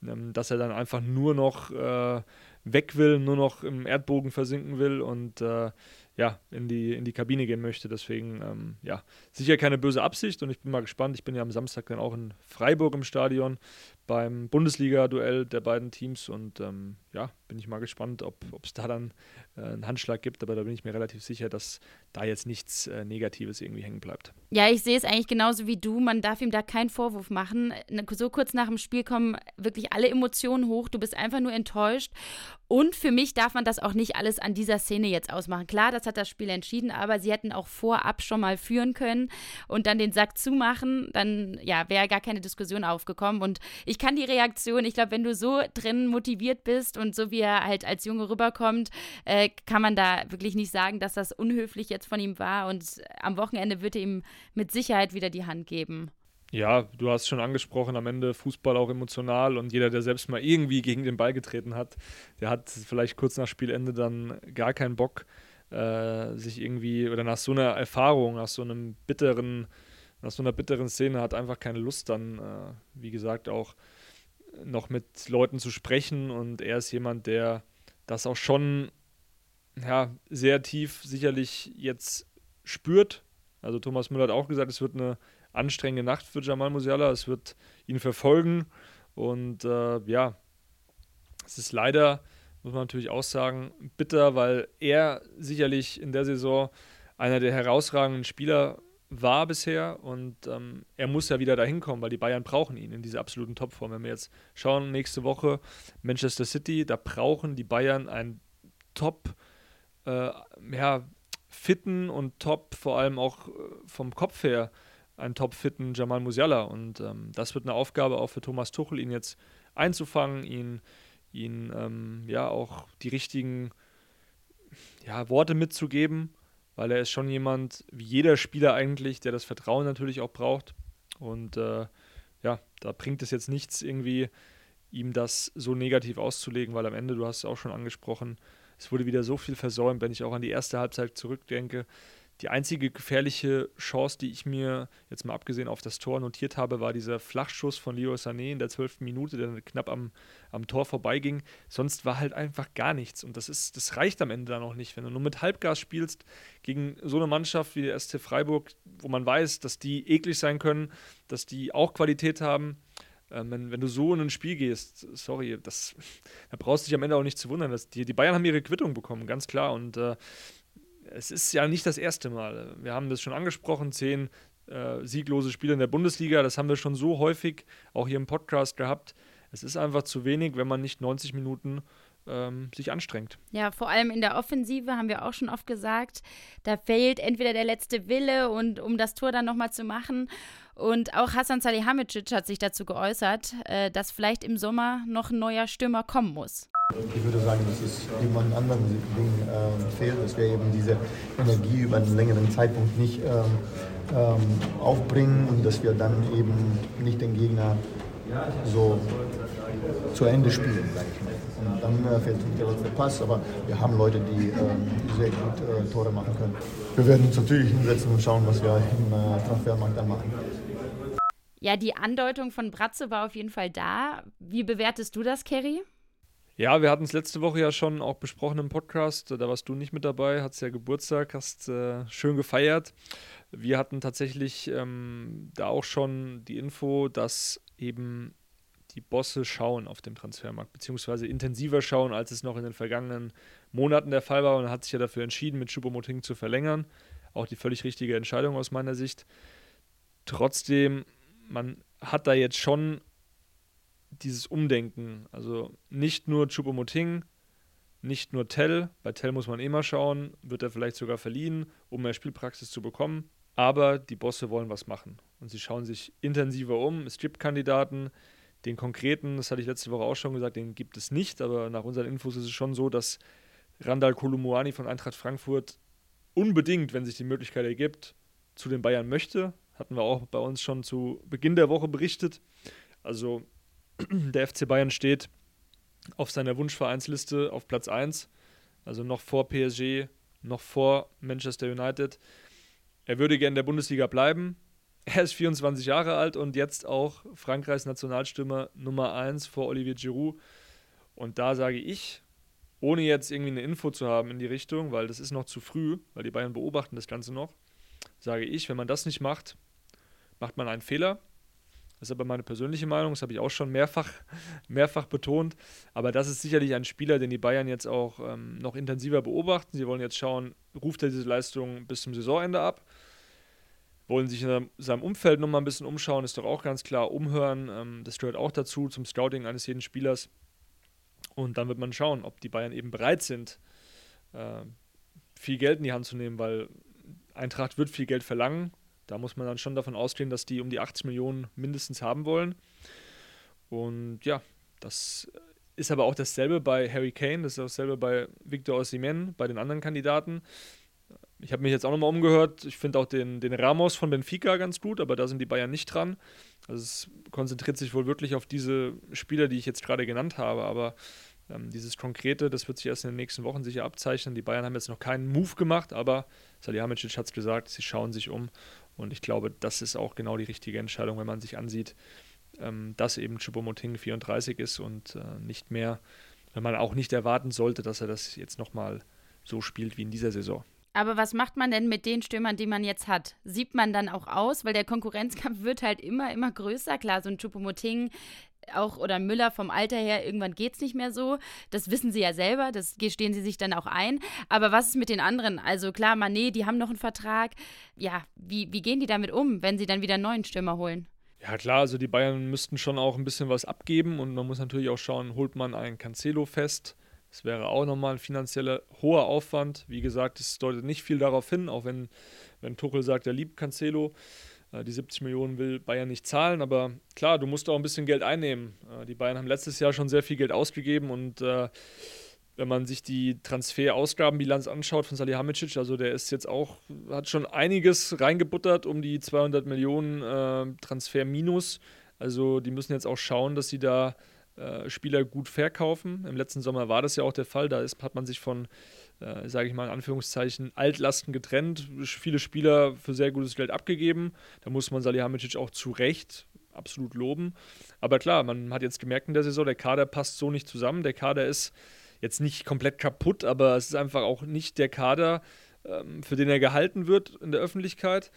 ähm, dass er dann einfach nur noch äh, weg will, nur noch im Erdbogen versinken will und äh, ja, in die, in die Kabine gehen möchte. Deswegen, ähm, ja, sicher keine böse Absicht und ich bin mal gespannt. Ich bin ja am Samstag dann auch in Freiburg im Stadion beim Bundesliga-Duell der beiden Teams und ähm, ja, bin ich mal gespannt, ob es da dann äh, einen Handschlag gibt, aber da bin ich mir relativ sicher, dass da jetzt nichts äh, Negatives irgendwie hängen bleibt. Ja, ich sehe es eigentlich genauso wie du. Man darf ihm da keinen Vorwurf machen. So kurz nach dem Spiel kommen wirklich alle Emotionen hoch. Du bist einfach nur enttäuscht. Und für mich darf man das auch nicht alles an dieser Szene jetzt ausmachen. Klar, das hat das Spiel entschieden, aber sie hätten auch vorab schon mal führen können und dann den Sack zumachen. Dann ja, wäre gar keine Diskussion aufgekommen. Und ich kann die Reaktion, ich glaube, wenn du so drin motiviert bist und so wie er halt als Junge rüberkommt, äh, kann man da wirklich nicht sagen, dass das unhöflich jetzt von ihm war. Und am Wochenende wird er ihm mit Sicherheit wieder die Hand geben. Ja, du hast schon angesprochen, am Ende Fußball auch emotional und jeder, der selbst mal irgendwie gegen den Ball getreten hat, der hat vielleicht kurz nach Spielende dann gar keinen Bock, äh, sich irgendwie oder nach so einer Erfahrung, nach so einem bitteren, nach so einer bitteren Szene hat einfach keine Lust dann, äh, wie gesagt, auch noch mit Leuten zu sprechen und er ist jemand, der das auch schon ja, sehr tief sicherlich jetzt spürt. Also Thomas Müller hat auch gesagt, es wird eine anstrengende Nacht für Jamal Musiala. Es wird ihn verfolgen. Und äh, ja, es ist leider, muss man natürlich auch sagen, bitter, weil er sicherlich in der Saison einer der herausragenden Spieler war bisher und ähm, er muss ja wieder dahin kommen, weil die Bayern brauchen ihn in dieser absoluten Topform. Wenn wir jetzt schauen, nächste Woche Manchester City, da brauchen die Bayern einen Top, äh, ja, fitten und top, vor allem auch äh, vom Kopf her, einen top-fitten Jamal Musiala. Und ähm, das wird eine Aufgabe auch für Thomas Tuchel, ihn jetzt einzufangen, ihn, ihn ähm, ja auch die richtigen ja, Worte mitzugeben, weil er ist schon jemand, wie jeder Spieler eigentlich, der das Vertrauen natürlich auch braucht. Und äh, ja, da bringt es jetzt nichts, irgendwie ihm das so negativ auszulegen, weil am Ende, du hast es auch schon angesprochen, es wurde wieder so viel versäumt, wenn ich auch an die erste Halbzeit zurückdenke. Die einzige gefährliche Chance, die ich mir jetzt mal abgesehen auf das Tor notiert habe, war dieser Flachschuss von Leo Sané in der zwölften Minute, der knapp am, am Tor vorbeiging. Sonst war halt einfach gar nichts. Und das, ist, das reicht am Ende dann auch nicht. Wenn du nur mit Halbgas spielst gegen so eine Mannschaft wie der SC Freiburg, wo man weiß, dass die eklig sein können, dass die auch Qualität haben, Ähm, wenn, wenn, du so in ein Spiel gehst, sorry, das, da brauchst du dich am Ende auch nicht zu wundern. Dass die, die Bayern haben ihre Quittung bekommen, ganz klar. Und äh, es ist ja nicht das erste Mal. Wir haben das schon angesprochen, zehn äh, sieglose Spiele in der Bundesliga. Das haben wir schon so häufig auch hier im Podcast gehabt. Es ist einfach zu wenig, wenn man nicht 90 Minuten ähm, sich anstrengt. Ja, vor allem in der Offensive haben wir auch schon oft gesagt, da fehlt entweder der letzte Wille und um das Tor dann nochmal zu machen. Und auch Hassan Salihamidzic hat sich dazu geäußert, äh, dass vielleicht im Sommer noch ein neuer Stürmer kommen muss. Ich würde sagen, dass es jemand anderen Dingen äh, fehlt, dass wir eben diese Energie über einen längeren Zeitpunkt nicht ähm, ähm, aufbringen und dass wir dann eben nicht den Gegner so zu Ende spielen, sage ich mal. Und dann äh, fehlt der letzte Pass, aber wir haben Leute, die äh, sehr gut äh, Tore machen können. Wir werden uns natürlich hinsetzen und schauen, was wir im äh, Transfermarkt dann machen. Ja, die Andeutung von Bratze war auf jeden Fall da. Wie bewertest du das, Kerry? Ja, wir hatten es letzte Woche ja schon auch besprochen im Podcast. Da warst du nicht mit dabei, hattest ja Geburtstag, hast äh, schön gefeiert. Wir hatten tatsächlich ähm, da auch schon die Info, dass eben die Bosse schauen auf dem Transfermarkt, beziehungsweise intensiver schauen, als es noch in den vergangenen Monaten der Fall war. Und hat sich ja dafür entschieden, mit Choupo-Moting zu verlängern. Auch die völlig richtige Entscheidung aus meiner Sicht. Trotzdem, man hat da jetzt schon dieses Umdenken. Also nicht nur Choupo-Moting, nicht nur Tell. Bei Tell muss man immer eh schauen, wird er vielleicht sogar verliehen, um mehr Spielpraxis zu bekommen. Aber die Bosse wollen was machen. Und sie schauen sich intensiver um. Es gibt Kandidaten. Den konkreten, das hatte ich letzte Woche auch schon gesagt, den gibt es nicht. Aber nach unseren Infos ist es schon so, dass Randall Kolumuani von Eintracht Frankfurt unbedingt, wenn sich die Möglichkeit ergibt, zu den Bayern möchte. Hatten wir auch bei uns schon zu Beginn der Woche berichtet. Also der FC Bayern steht auf seiner Wunschvereinsliste auf Platz 1, also noch vor PSG, noch vor Manchester United. Er würde gerne in der Bundesliga bleiben. Er ist 24 Jahre alt und jetzt auch Frankreichs Nationalstürmer Nummer 1 vor Olivier Giroud. Und da sage ich, ohne jetzt irgendwie eine Info zu haben in die Richtung, weil das ist noch zu früh, weil die Bayern beobachten das Ganze noch, sage ich, wenn man das nicht macht, macht man einen Fehler. Das ist aber meine persönliche Meinung, das habe ich auch schon mehrfach, mehrfach betont. Aber das ist sicherlich ein Spieler, den die Bayern jetzt auch ähm, noch intensiver beobachten. Sie wollen jetzt schauen, ruft er diese Leistung bis zum Saisonende ab? Wollen sich in seinem Umfeld nochmal ein bisschen umschauen, ist doch auch ganz klar. Umhören, ähm, das gehört auch dazu, zum Scouting eines jeden Spielers. Und dann wird man schauen, ob die Bayern eben bereit sind, äh, viel Geld in die Hand zu nehmen, weil Eintracht wird viel Geld verlangen. Da muss man dann schon davon ausgehen, dass die um die 80 Millionen mindestens haben wollen. Und ja, das ist aber auch dasselbe bei Harry Kane, das ist dasselbe bei Victor Osimhen, bei den anderen Kandidaten. Ich habe mich jetzt auch nochmal umgehört. Ich finde auch den, den Ramos von Benfica ganz gut, aber da sind die Bayern nicht dran. Also es konzentriert sich wohl wirklich auf diese Spieler, die ich jetzt gerade genannt habe. Aber ähm, dieses Konkrete, das wird sich erst in den nächsten Wochen sicher abzeichnen. Die Bayern haben jetzt noch keinen Move gemacht, aber Salihamidzic hat es gesagt, sie schauen sich um. Und ich glaube, das ist auch genau die richtige Entscheidung, wenn man sich ansieht, ähm, dass eben Choupo-Moting 34 ist und äh, nicht mehr, wenn man auch nicht erwarten sollte, dass er das jetzt nochmal so spielt wie in dieser Saison. Aber was macht man denn mit den Stürmern, die man jetzt hat? Sieht man dann auch aus? Weil der Konkurrenzkampf wird halt immer, immer größer. Klar, so ein Choupo-Moting auch oder Müller vom Alter her, irgendwann geht es nicht mehr so. Das wissen sie ja selber, das gestehen sie sich dann auch ein. Aber was ist mit den anderen? Also klar, Manet, die haben noch einen Vertrag. Ja, wie, wie gehen die damit um, wenn sie dann wieder einen neuen Stürmer holen? Ja klar, also die Bayern müssten schon auch ein bisschen was abgeben und man muss natürlich auch schauen, holt man einen Cancelo fest. Das wäre auch nochmal ein finanzieller hoher Aufwand. Wie gesagt, es deutet nicht viel darauf hin, auch wenn, wenn Tuchel sagt, er liebt Cancelo. Äh, die 70 Millionen will Bayern nicht zahlen, aber klar, du musst auch ein bisschen Geld einnehmen. Äh, die Bayern haben letztes Jahr schon sehr viel Geld ausgegeben und äh, wenn man sich die Transferausgabenbilanz anschaut von Salihamidzic, also der ist jetzt auch, hat schon einiges reingebuttert um die 200 Millionen Transfer minus. Also die müssen jetzt auch schauen, dass sie da Spieler gut verkaufen. Im letzten Sommer war das ja auch der Fall. Da ist, hat man sich von äh, sage ich mal in Anführungszeichen, Altlasten getrennt, viele Spieler für sehr gutes Geld abgegeben. Da muss man Salihamidzic auch zu Recht absolut loben. Aber klar, man hat jetzt gemerkt in der Saison, der Kader passt so nicht zusammen. Der Kader ist jetzt nicht komplett kaputt, aber es ist einfach auch nicht der Kader, ähm, für den er gehalten wird in der Öffentlichkeit.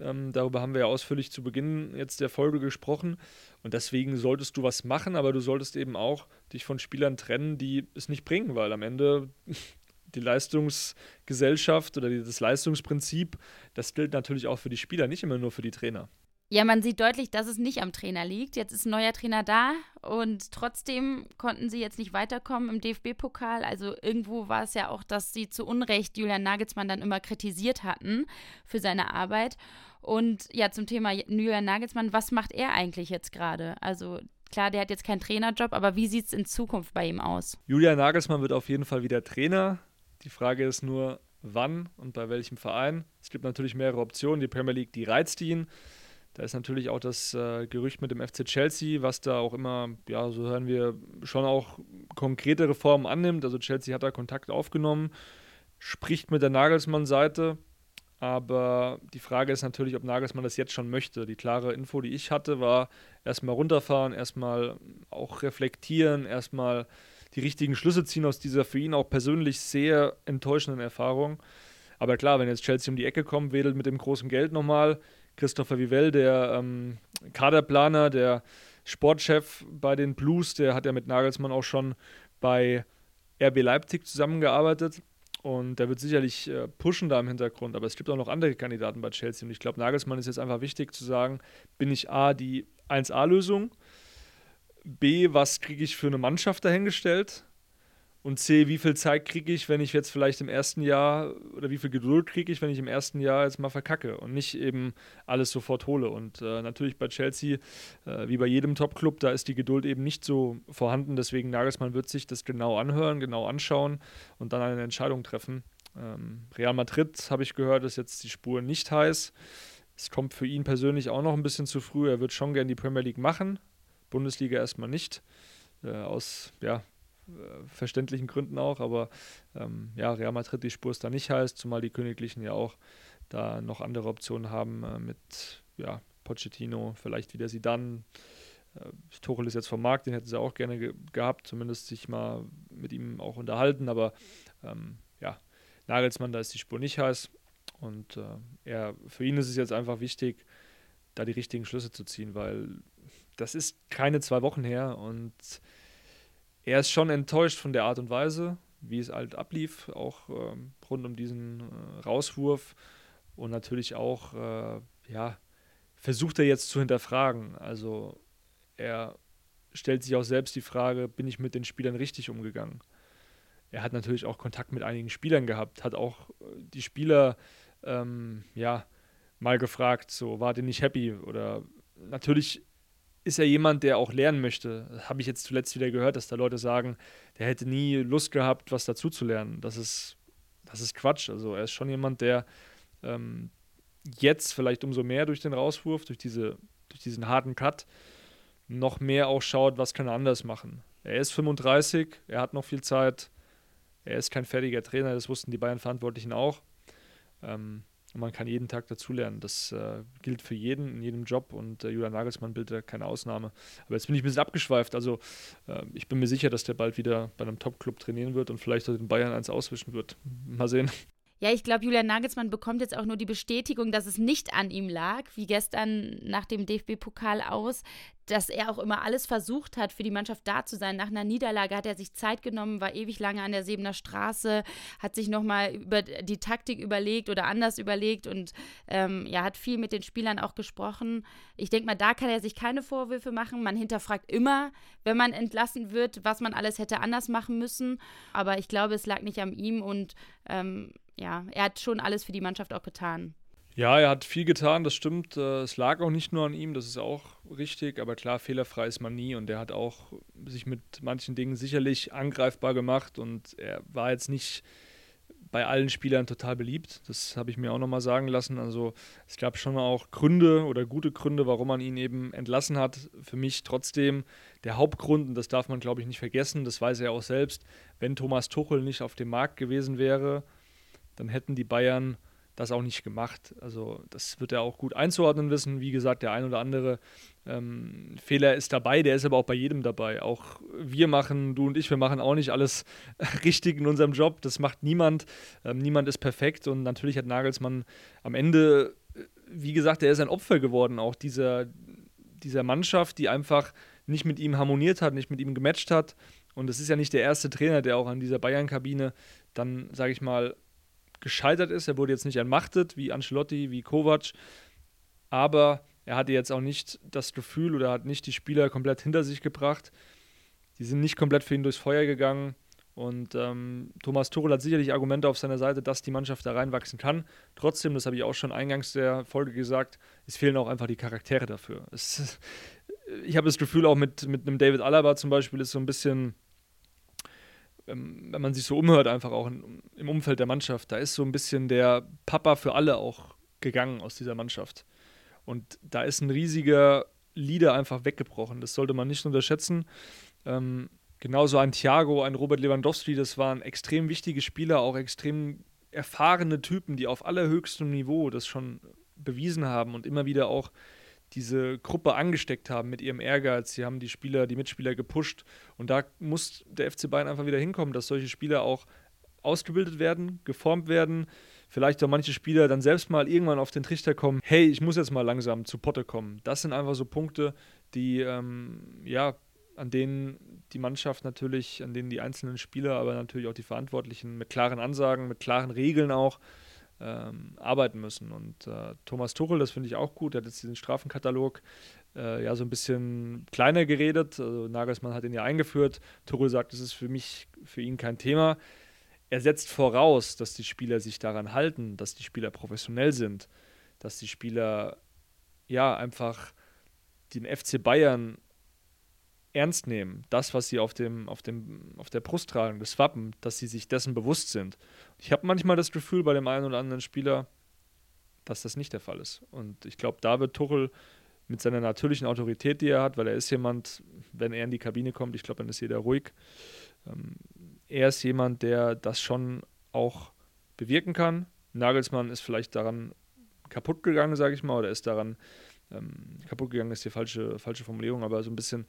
Ähm, darüber haben wir ja ausführlich zu Beginn jetzt der Folge gesprochen. Und deswegen solltest du was machen, aber du solltest eben auch dich von Spielern trennen, die es nicht bringen, weil am Ende die Leistungsgesellschaft oder das Leistungsprinzip, das gilt natürlich auch für die Spieler, nicht immer nur für die Trainer. Ja, man sieht deutlich, dass es nicht am Trainer liegt. Jetzt ist ein neuer Trainer da und trotzdem konnten sie jetzt nicht weiterkommen im DFB-Pokal. Also irgendwo war es ja auch, dass sie zu Unrecht Julian Nagelsmann dann immer kritisiert hatten für seine Arbeit. Und ja, zum Thema Julian Nagelsmann, was macht er eigentlich jetzt gerade? Also klar, der hat jetzt keinen Trainerjob, aber wie sieht es in Zukunft bei ihm aus? Julian Nagelsmann wird auf jeden Fall wieder Trainer. Die Frage ist nur, wann und bei welchem Verein. Es gibt natürlich mehrere Optionen. Die Premier League, die reizt ihn. Da ist natürlich auch das äh, Gerücht mit dem FC Chelsea, was da auch immer, ja, so hören wir, schon auch konkrete Reformen annimmt. Also Chelsea hat da Kontakt aufgenommen, spricht mit der Nagelsmann-Seite. Aber die Frage ist natürlich, ob Nagelsmann das jetzt schon möchte. Die klare Info, die ich hatte, war erstmal runterfahren, erstmal auch reflektieren, erstmal die richtigen Schlüsse ziehen aus dieser für ihn auch persönlich sehr enttäuschenden Erfahrung. Aber klar, wenn jetzt Chelsea um die Ecke kommt, wedelt mit dem großen Geld nochmal, Christopher Vivell, der ähm, Kaderplaner, der Sportchef bei den Blues, der hat ja mit Nagelsmann auch schon bei RB Leipzig zusammengearbeitet. Und der wird sicherlich äh, pushen da im Hintergrund. Aber es gibt auch noch andere Kandidaten bei Chelsea. Und ich glaube, Nagelsmann ist jetzt einfach wichtig zu sagen, bin ich A, die 1A-Lösung? B, was kriege ich für eine Mannschaft dahingestellt? Und C, wie viel Zeit kriege ich, wenn ich jetzt vielleicht im ersten Jahr oder wie viel Geduld kriege ich, wenn ich im ersten Jahr jetzt mal verkacke und nicht eben alles sofort hole. Und äh, natürlich bei Chelsea, äh, wie bei jedem Top-Club, da ist die Geduld eben nicht so vorhanden. Deswegen Nagelsmann wird sich das genau anhören, genau anschauen und dann eine Entscheidung treffen. Ähm, Real Madrid, habe ich gehört, ist jetzt die Spur nicht heiß. Es kommt für ihn persönlich auch noch ein bisschen zu früh. Er wird schon gerne die Premier League machen, Bundesliga erstmal nicht. Äh, aus ja, äh, verständlichen Gründen auch, aber ähm, ja, Real Madrid die Spur ist da nicht heiß, zumal die Königlichen ja auch da noch andere Optionen haben äh, mit ja, Pochettino, vielleicht wieder Zidane. Äh, Tuchel ist jetzt vom Markt, den hätten sie auch gerne ge gehabt, zumindest sich mal mit ihm auch unterhalten, aber ähm, ja, Nagelsmann, da ist die Spur nicht heiß und äh, er, für ihn ist es jetzt einfach wichtig, da die richtigen Schlüsse zu ziehen, weil das ist keine zwei Wochen her und er ist schon enttäuscht von der Art und Weise, wie es halt ablief, auch ähm, rund um diesen äh, Rauswurf und natürlich auch, äh, ja, versucht er jetzt zu hinterfragen. Also er stellt sich auch selbst die Frage, bin ich mit den Spielern richtig umgegangen? Er hat natürlich auch Kontakt mit einigen Spielern gehabt, hat auch äh, die Spieler, ähm, ja, mal gefragt, so, wart ihr nicht happy? Oder natürlich ist er jemand, der auch lernen möchte. Habe ich jetzt zuletzt wieder gehört, dass da Leute sagen, der hätte nie Lust gehabt, was dazu zu lernen. Das ist, das ist Quatsch. Also er ist schon jemand, der ähm, jetzt vielleicht umso mehr durch den Rauswurf, durch, diese, durch diesen harten Cut, noch mehr auch schaut, was kann er anders machen. Er ist 35, er hat noch viel Zeit, er ist kein fertiger Trainer, das wussten die Bayern-Verantwortlichen auch. Ähm, und man kann jeden Tag dazulernen. Das äh, gilt für jeden, in jedem Job und äh, Julian Nagelsmann bildet keine Ausnahme. Aber jetzt bin ich ein bisschen abgeschweift. Also äh, ich bin mir sicher, dass der bald wieder bei einem Top-Club trainieren wird und vielleicht den Bayern eins auswischen wird. Mal sehen. Ja, ich glaube, Julian Nagelsmann bekommt jetzt auch nur die Bestätigung, dass es nicht an ihm lag, wie gestern nach dem DFB-Pokal aus, dass er auch immer alles versucht hat, für die Mannschaft da zu sein. Nach einer Niederlage hat er sich Zeit genommen, war ewig lange an der Sebener Straße, hat sich nochmal über die Taktik überlegt oder anders überlegt und ähm, ja, hat viel mit den Spielern auch gesprochen. Ich denke mal, da kann er sich keine Vorwürfe machen. Man hinterfragt immer, wenn man entlassen wird, was man alles hätte anders machen müssen. Aber ich glaube, es lag nicht an ihm und ähm, ja, er hat schon alles für die Mannschaft auch getan. Ja, er hat viel getan, das stimmt. Äh, es lag auch nicht nur an ihm, das ist auch richtig. Aber klar, fehlerfrei ist man nie und er hat auch sich mit manchen Dingen sicherlich angreifbar gemacht und er war jetzt nicht bei allen Spielern total beliebt. Das habe ich mir auch nochmal sagen lassen. Also es gab schon auch Gründe oder gute Gründe, warum man ihn eben entlassen hat. Für mich trotzdem der Hauptgrund, und das darf man, glaube ich, nicht vergessen, das weiß er auch selbst, wenn Thomas Tuchel nicht auf dem Markt gewesen wäre, dann hätten die Bayern das auch nicht gemacht. Also das wird er auch gut einzuordnen wissen. Wie gesagt, der ein oder andere ähm, Fehler ist dabei, der ist aber auch bei jedem dabei. Auch wir machen, du und ich, wir machen auch nicht alles richtig in unserem Job. Das macht niemand. Ähm, niemand ist perfekt und natürlich hat Nagelsmann am Ende wie gesagt, er ist ein Opfer geworden, auch dieser, dieser Mannschaft, die einfach nicht mit ihm harmoniert hat, nicht mit ihm gematcht hat. Und es ist ja nicht der erste Trainer, der auch an dieser Bayern-Kabine dann, sage ich mal, gescheitert ist. Er wurde jetzt nicht entmachtet wie Ancelotti, wie Kovac, aber er hatte jetzt auch nicht das Gefühl oder hat nicht die Spieler komplett hinter sich gebracht. Die sind nicht komplett für ihn durchs Feuer gegangen. Und ähm, Thomas Tuchel hat sicherlich Argumente auf seiner Seite, dass die Mannschaft da reinwachsen kann. Trotzdem, das habe ich auch schon eingangs der Folge gesagt, es fehlen auch einfach die Charaktere dafür. Es, ich habe das Gefühl, auch mit, mit einem David Alaba zum Beispiel ist so ein bisschen, wenn man sich so umhört, einfach auch im Umfeld der Mannschaft, da ist so ein bisschen der Papa für alle auch gegangen aus dieser Mannschaft. Und da ist ein riesiger Leader einfach weggebrochen. Das sollte man nicht unterschätzen. Ähm, Genauso ein Thiago, ein Robert Lewandowski, das waren extrem wichtige Spieler, auch extrem erfahrene Typen, die auf allerhöchstem Niveau das schon bewiesen haben und immer wieder auch diese Gruppe angesteckt haben mit ihrem Ehrgeiz. Sie haben die Spieler, die Mitspieler gepusht. Und da muss der FC Bayern einfach wieder hinkommen, dass solche Spieler auch ausgebildet werden, geformt werden. Vielleicht auch manche Spieler dann selbst mal irgendwann auf den Trichter kommen, hey, ich muss jetzt mal langsam zu Potte kommen. Das sind einfach so Punkte, die ähm, ja an denen die Mannschaft natürlich, an denen die einzelnen Spieler, aber natürlich auch die Verantwortlichen mit klaren Ansagen, mit klaren Regeln auch ähm, arbeiten müssen. Und äh, Thomas Tuchel, das finde ich auch gut, der hat jetzt diesen Strafenkatalog äh, ja so ein bisschen kleiner geredet. Also Nagelsmann hat ihn ja eingeführt. Tuchel sagt, es ist für mich, für ihn kein Thema. Er setzt voraus, dass die Spieler sich daran halten, dass die Spieler professionell sind, dass die Spieler ja einfach den FC Bayern ernst nehmen, das, was sie auf, dem, auf, dem, auf der Brust tragen, das Wappen, dass sie sich dessen bewusst sind. Ich habe manchmal das Gefühl bei dem einen oder anderen Spieler, dass das nicht der Fall ist. Und ich glaube, da wird Tuchel mit seiner natürlichen Autorität, die er hat, weil er ist jemand, wenn er in die Kabine kommt, ich glaube, dann ist jeder ruhig. Ähm, er ist jemand, der das schon auch bewirken kann. Nagelsmann ist vielleicht daran kaputt gegangen, sage ich mal, oder ist daran ähm, kaputt gegangen, ist die falsche, falsche Formulierung, aber so ein bisschen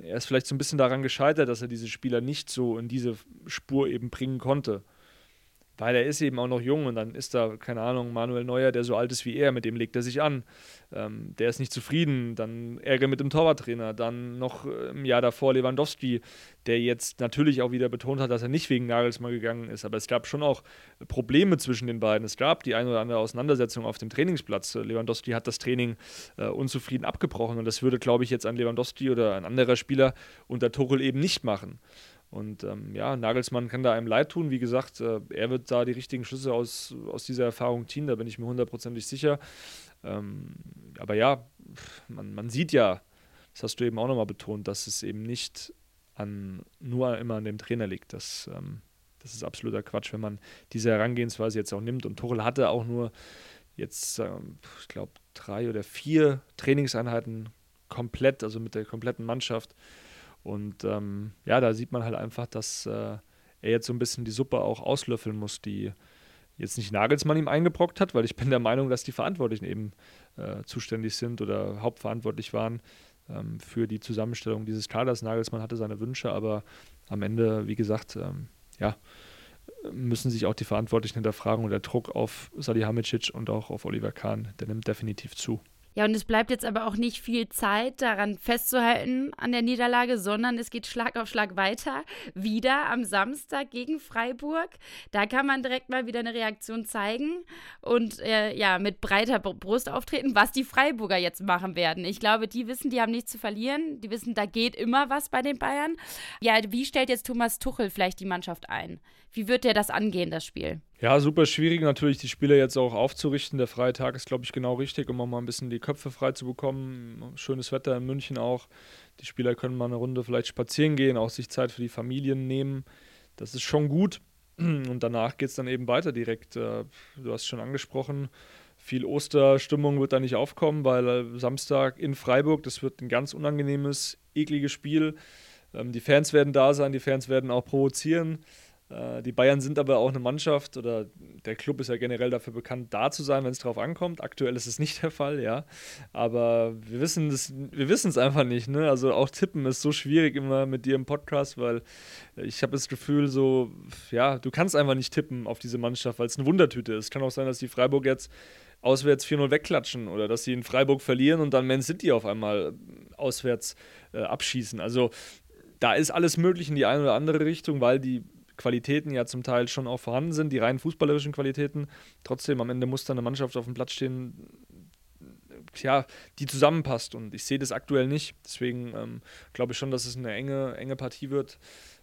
er ist vielleicht so ein bisschen daran gescheitert, dass er diese Spieler nicht so in diese Spur eben bringen konnte weil er ist eben auch noch jung und dann ist da, keine Ahnung, Manuel Neuer, der so alt ist wie er, mit dem legt er sich an. Ähm, der ist nicht zufrieden, dann Ärger mit dem Torwarttrainer, dann noch äh, im Jahr davor Lewandowski, der jetzt natürlich auch wieder betont hat, dass er nicht wegen Nagelsmann gegangen ist, aber es gab schon auch Probleme zwischen den beiden. Es gab die eine oder andere Auseinandersetzung auf dem Trainingsplatz. Lewandowski hat das Training äh, unzufrieden abgebrochen und das würde, glaube ich, jetzt ein Lewandowski oder ein anderer Spieler unter Tuchel eben nicht machen. Und ähm, ja, Nagelsmann kann da einem leid tun. Wie gesagt, äh, er wird da die richtigen Schlüsse aus, aus dieser Erfahrung ziehen, da bin ich mir hundertprozentig sicher. Ähm, aber ja, man, man sieht ja, das hast du eben auch nochmal betont, dass es eben nicht an, nur immer an dem Trainer liegt. Das, ähm, das ist absoluter Quatsch, wenn man diese Herangehensweise jetzt auch nimmt. Und Tuchel hatte auch nur jetzt, ähm, ich glaube, drei oder vier Trainingseinheiten komplett, also mit der kompletten Mannschaft. Und ähm, ja, da sieht man halt einfach, dass äh, er jetzt so ein bisschen die Suppe auch auslöffeln muss, die jetzt nicht Nagelsmann ihm eingebrockt hat, weil ich bin der Meinung, dass die Verantwortlichen eben äh, zuständig sind oder hauptverantwortlich waren ähm, für die Zusammenstellung dieses Kaders. Nagelsmann hatte seine Wünsche, aber am Ende, wie gesagt, ähm, ja, müssen sich auch die Verantwortlichen hinterfragen und der Druck auf Salihamidzic und auch auf Oliver Kahn, der nimmt definitiv zu. Ja, und es bleibt jetzt aber auch nicht viel Zeit daran festzuhalten an der Niederlage, sondern es geht Schlag auf Schlag weiter. Wieder am Samstag gegen Freiburg. Da kann man direkt mal wieder eine Reaktion zeigen und äh, ja, mit breiter Brust auftreten, was die Freiburger jetzt machen werden. Ich glaube, die wissen, die haben nichts zu verlieren. Die wissen, da geht immer was bei den Bayern. Ja, wie stellt jetzt Thomas Tuchel vielleicht die Mannschaft ein? Wie wird der das angehen, das Spiel? Ja, super schwierig natürlich, die Spieler jetzt auch aufzurichten. Der freie Tag ist, glaube ich, genau richtig, um auch mal ein bisschen die Köpfe frei zu bekommen. Schönes Wetter in München auch. Die Spieler können mal eine Runde vielleicht spazieren gehen, auch sich Zeit für die Familien nehmen. Das ist schon gut. Und danach geht es dann eben weiter direkt. Äh, du hast schon angesprochen, viel Osterstimmung wird da nicht aufkommen, weil äh, Samstag in Freiburg, das wird ein ganz unangenehmes, ekliges Spiel. Ähm, die Fans werden da sein, die Fans werden auch provozieren. Äh, die Bayern sind aber auch eine Mannschaft oder der Club ist ja generell dafür bekannt, da zu sein, wenn es drauf ankommt. Aktuell ist es nicht der Fall, ja. Aber wir wissen es, einfach nicht. Ne? Also auch tippen ist so schwierig immer mit dir im Podcast, weil ich habe das Gefühl, so, ja, du kannst einfach nicht tippen auf diese Mannschaft, weil es eine Wundertüte ist. Kann auch sein, dass die Freiburg jetzt auswärts 4-0 wegklatschen oder dass sie in Freiburg verlieren und dann Man City auf einmal auswärts äh, abschießen. Also da ist alles möglich in die eine oder andere Richtung, weil die Qualitäten ja zum Teil schon auch vorhanden sind, die rein fußballerischen Qualitäten. Trotzdem, am Ende muss dann eine Mannschaft auf dem Platz stehen, ja, die zusammenpasst. Und ich sehe das aktuell nicht. Deswegen ähm, glaube ich schon, dass es eine enge, enge Partie wird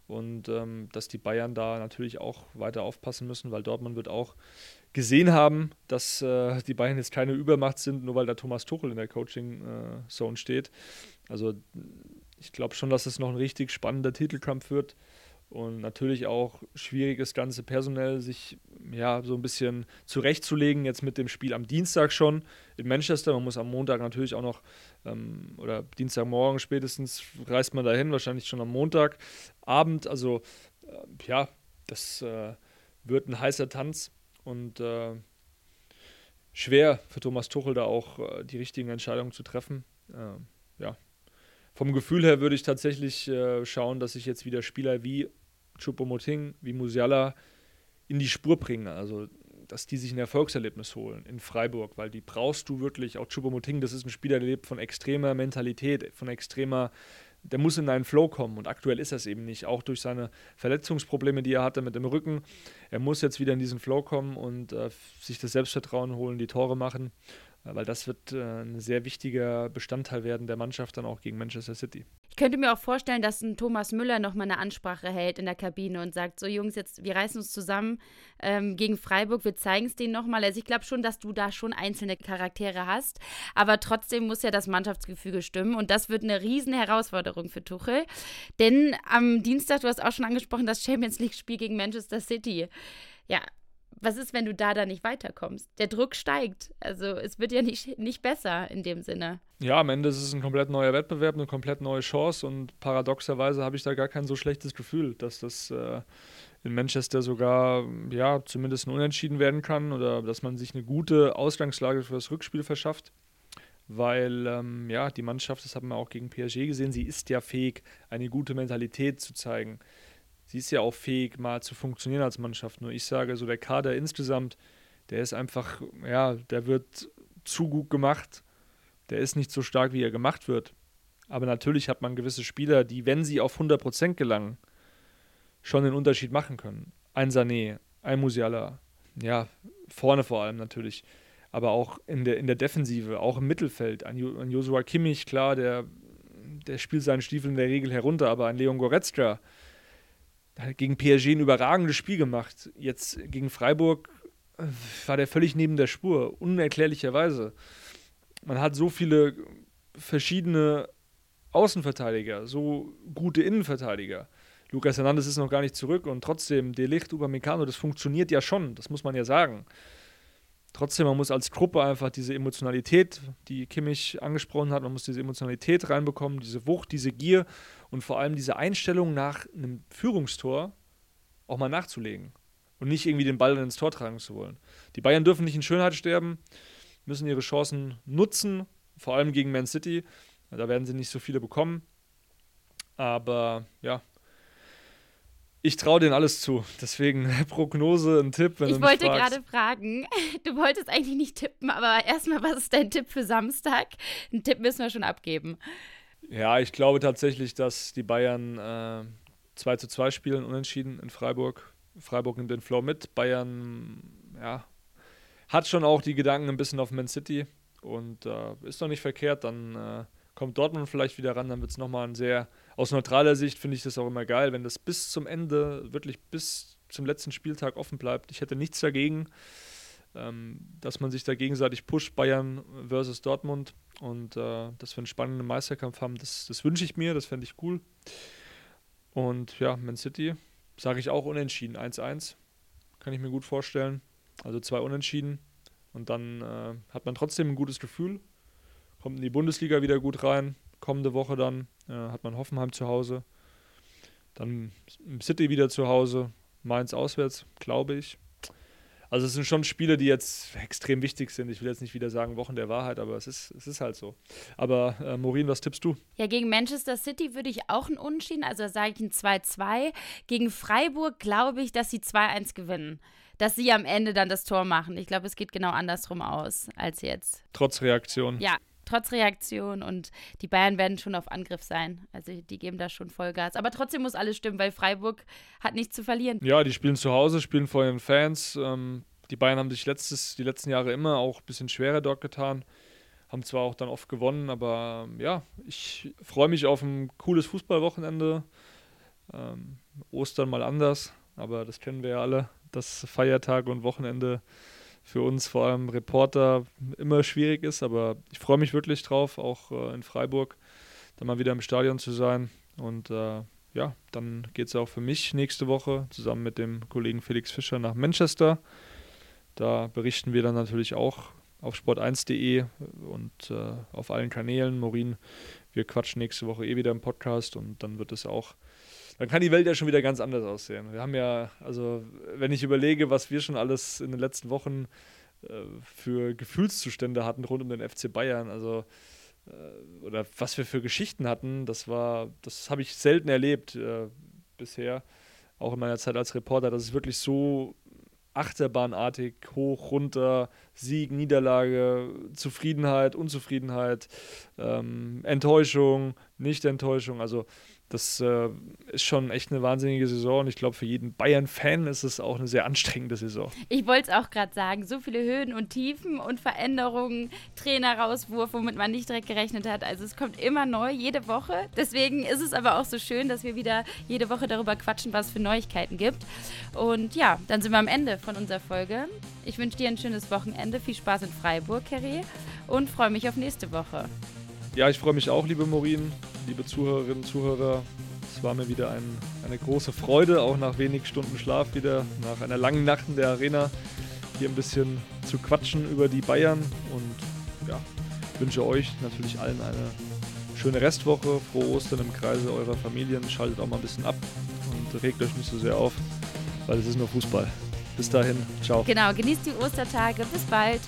und ähm, dass die Bayern da natürlich auch weiter aufpassen müssen, weil Dortmund wird auch gesehen haben, dass äh, die Bayern jetzt keine Übermacht sind, nur weil da Thomas Tuchel in der Coaching-Zone äh, steht. Also ich glaube schon, dass es noch ein richtig spannender Titelkampf wird. Und natürlich auch schwierig das Ganze personell sich ja so ein bisschen zurechtzulegen, jetzt mit dem Spiel am Dienstag schon in Manchester. Man muss am Montag natürlich auch noch, ähm, oder Dienstagmorgen spätestens reist man dahin, wahrscheinlich schon am Montagabend. Also äh, ja, das äh, wird ein heißer Tanz und äh, schwer für Thomas Tuchel da auch äh, die richtigen Entscheidungen zu treffen. Ähm, ja, vom Gefühl her würde ich tatsächlich äh, schauen, dass ich jetzt wieder Spieler wie Choupo-Moting wie Musiala in die Spur bringen. Also, dass die sich ein Erfolgserlebnis holen in Freiburg, weil die brauchst du wirklich. Auch Choupo-Moting, das ist ein Spieler, der lebt von extremer Mentalität, von extremer der muss in einen Flow kommen und aktuell ist das eben nicht, auch durch seine Verletzungsprobleme, die er hatte mit dem Rücken. Er muss jetzt wieder in diesen Flow kommen und äh, sich das Selbstvertrauen holen, die Tore machen weil das wird äh, ein sehr wichtiger Bestandteil werden der Mannschaft dann auch gegen Manchester City. Ich könnte mir auch vorstellen, dass ein Thomas Müller nochmal eine Ansprache hält in der Kabine und sagt, so Jungs, jetzt, wir reißen uns zusammen ähm, gegen Freiburg, wir zeigen es denen nochmal. Also ich glaube schon, dass du da schon einzelne Charaktere hast, aber trotzdem muss ja das Mannschaftsgefüge stimmen und das wird eine riesen Herausforderung für Tuchel, denn am Dienstag, du hast auch schon angesprochen, das Champions League-Spiel gegen Manchester City. Ja, was ist, wenn du da dann nicht weiterkommst? Der Druck steigt. Also es wird ja nicht, nicht besser in dem Sinne. Ja, am Ende ist es ein komplett neuer Wettbewerb, eine komplett neue Chance und paradoxerweise habe ich da gar kein so schlechtes Gefühl, dass das äh, in Manchester sogar, ja, zumindest ein Unentschieden werden kann oder dass man sich eine gute Ausgangslage für das Rückspiel verschafft. Weil, ähm, ja, die Mannschaft, das haben wir auch gegen PSG gesehen, sie ist ja fähig, eine gute Mentalität zu zeigen sie ist ja auch fähig, mal zu funktionieren als Mannschaft. Nur ich sage, so der Kader insgesamt, der ist einfach, ja, der wird zu gut gemacht. Der ist nicht so stark, wie er gemacht wird. Aber natürlich hat man gewisse Spieler, die, wenn sie auf 100% gelangen, schon den Unterschied machen können. Ein Sané, ein Musiala, ja, vorne vor allem natürlich, aber auch in der, in der Defensive, auch im Mittelfeld. Ein, Joshua Kimmich, klar, der, der spielt seinen Stiefel in der Regel herunter, aber ein Leon Goretzka, gegen PSG ein überragendes Spiel gemacht. Jetzt gegen Freiburg äh, war der völlig neben der Spur, unerklärlicherweise. Man hat so viele verschiedene Außenverteidiger, so gute Innenverteidiger. Lukas Hernandez ist noch gar nicht zurück und trotzdem, Delicht, Upamecano, das funktioniert ja schon, das muss man ja sagen. Trotzdem, man muss als Gruppe einfach diese Emotionalität, die Kimmich angesprochen hat, man muss diese Emotionalität reinbekommen, diese Wucht, diese Gier und vor allem diese Einstellung nach einem Führungstor auch mal nachzulegen und nicht irgendwie den Ball ins Tor tragen zu wollen. Die Bayern dürfen nicht in Schönheit sterben, müssen ihre Chancen nutzen, vor allem gegen Man City. Da werden sie nicht so viele bekommen. Aber ja, ich traue denen alles zu. Deswegen Prognose, ein Tipp, wenn ich du wollte gerade fragen, du wolltest eigentlich nicht tippen, aber erstmal, was ist dein Tipp für Samstag? Einen Tipp müssen wir schon abgeben. Ja, ich glaube tatsächlich, dass die Bayern äh, 2 zu 2 spielen, unentschieden in Freiburg. Freiburg nimmt den Flow mit. Bayern, ja, hat schon auch die Gedanken ein bisschen auf Man City und äh, ist noch nicht verkehrt. Dann äh, kommt Dortmund vielleicht wieder ran, dann wird es nochmal ein sehr, aus neutraler Sicht finde ich das auch immer geil, wenn das bis zum Ende, wirklich bis zum letzten Spieltag offen bleibt. Ich hätte nichts dagegen, dass man sich da gegenseitig pusht, Bayern versus Dortmund und äh, dass wir einen spannenden Meisterkampf haben, das, das wünsche ich mir, das fände ich cool. Und ja, Man City, sage ich auch unentschieden, 1-1, kann ich mir gut vorstellen. Also zwei Unentschieden und dann äh, hat man trotzdem ein gutes Gefühl kommt in die Bundesliga wieder gut rein. Kommende Woche dann äh, hat man Hoffenheim zu Hause. Dann City wieder zu Hause. Mainz auswärts, glaube ich. Also es sind schon Spiele, die jetzt extrem wichtig sind. Ich will jetzt nicht wieder sagen Wochen der Wahrheit, aber es ist, es ist halt so. Aber äh, Maureen, was tippst du? Ja, gegen Manchester City würde ich auch einen Unschieden, also sage ich ein 2-2. Gegen Freiburg glaube ich, dass sie 2-1 gewinnen. Dass sie am Ende dann das Tor machen. Ich glaube, es geht genau andersrum aus als jetzt. Trotz Reaktion. Ja, trotz Reaktion und die Bayern werden schon auf Angriff sein. Also die geben da schon Vollgas. Aber trotzdem muss alles stimmen, weil Freiburg hat nichts zu verlieren. Ja, die spielen zu Hause, spielen vor ihren Fans. Ähm, die Bayern haben sich letztes, die letzten Jahre immer auch ein bisschen schwerer dort getan. Haben zwar auch dann oft gewonnen, aber ähm, ja, ich freue mich auf ein cooles Fußballwochenende. Ähm, Ostern mal anders, aber das kennen wir ja alle, dass Feiertag und Wochenende für uns vor allem Reporter immer schwierig ist, aber ich freue mich wirklich drauf, auch äh, in Freiburg dann mal wieder im Stadion zu sein. Und äh, ja, dann geht es auch für mich nächste Woche zusammen mit dem Kollegen Felix Fischer nach Manchester. Da berichten wir dann natürlich auch auf sport1.de und äh, auf allen Kanälen. Morin, wir quatschen nächste Woche eh wieder im Podcast und dann wird es auch dann kann die Welt ja schon wieder ganz anders aussehen. Wir haben ja, also wenn ich überlege, was wir schon alles in den letzten Wochen äh, für Gefühlszustände hatten rund um den FC Bayern, also äh, oder was wir für Geschichten hatten, das war, das habe ich selten erlebt äh, bisher, auch in meiner Zeit als Reporter, dass es wirklich so achterbahnartig hoch, runter, Sieg, Niederlage, Zufriedenheit, Unzufriedenheit, ähm, Enttäuschung, Nicht-Enttäuschung. Also das äh, ist schon echt eine wahnsinnige Saison und ich glaube, für jeden Bayern-Fan ist es auch eine sehr anstrengende Saison. Ich wollte es auch gerade sagen, so viele Höhen und Tiefen und Veränderungen, Trainerauswurf, womit man nicht direkt gerechnet hat. Also es kommt immer neu, jede Woche. Deswegen ist es aber auch so schön, dass wir wieder jede Woche darüber quatschen, was es für Neuigkeiten gibt. Und ja, dann sind wir am Ende von unserer Folge. Ich wünsche dir ein schönes Wochenende, viel Spaß in Freiburg, Kerry, und freue mich auf nächste Woche. Ja, ich freue mich auch, liebe Morin, liebe Zuhörerinnen und Zuhörer. Es war mir wieder ein, eine große Freude, auch nach wenig Stunden Schlaf wieder, nach einer langen Nacht in der Arena, hier ein bisschen zu quatschen über die Bayern. Und ja, wünsche euch natürlich allen eine schöne Restwoche, frohe Ostern im Kreise eurer Familien. Schaltet auch mal ein bisschen ab und regt euch nicht so sehr auf, weil es ist nur Fußball. Bis dahin, ciao. Genau, genießt die Ostertage. Bis bald.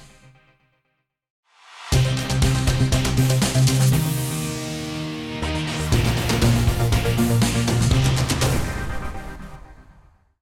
Bye.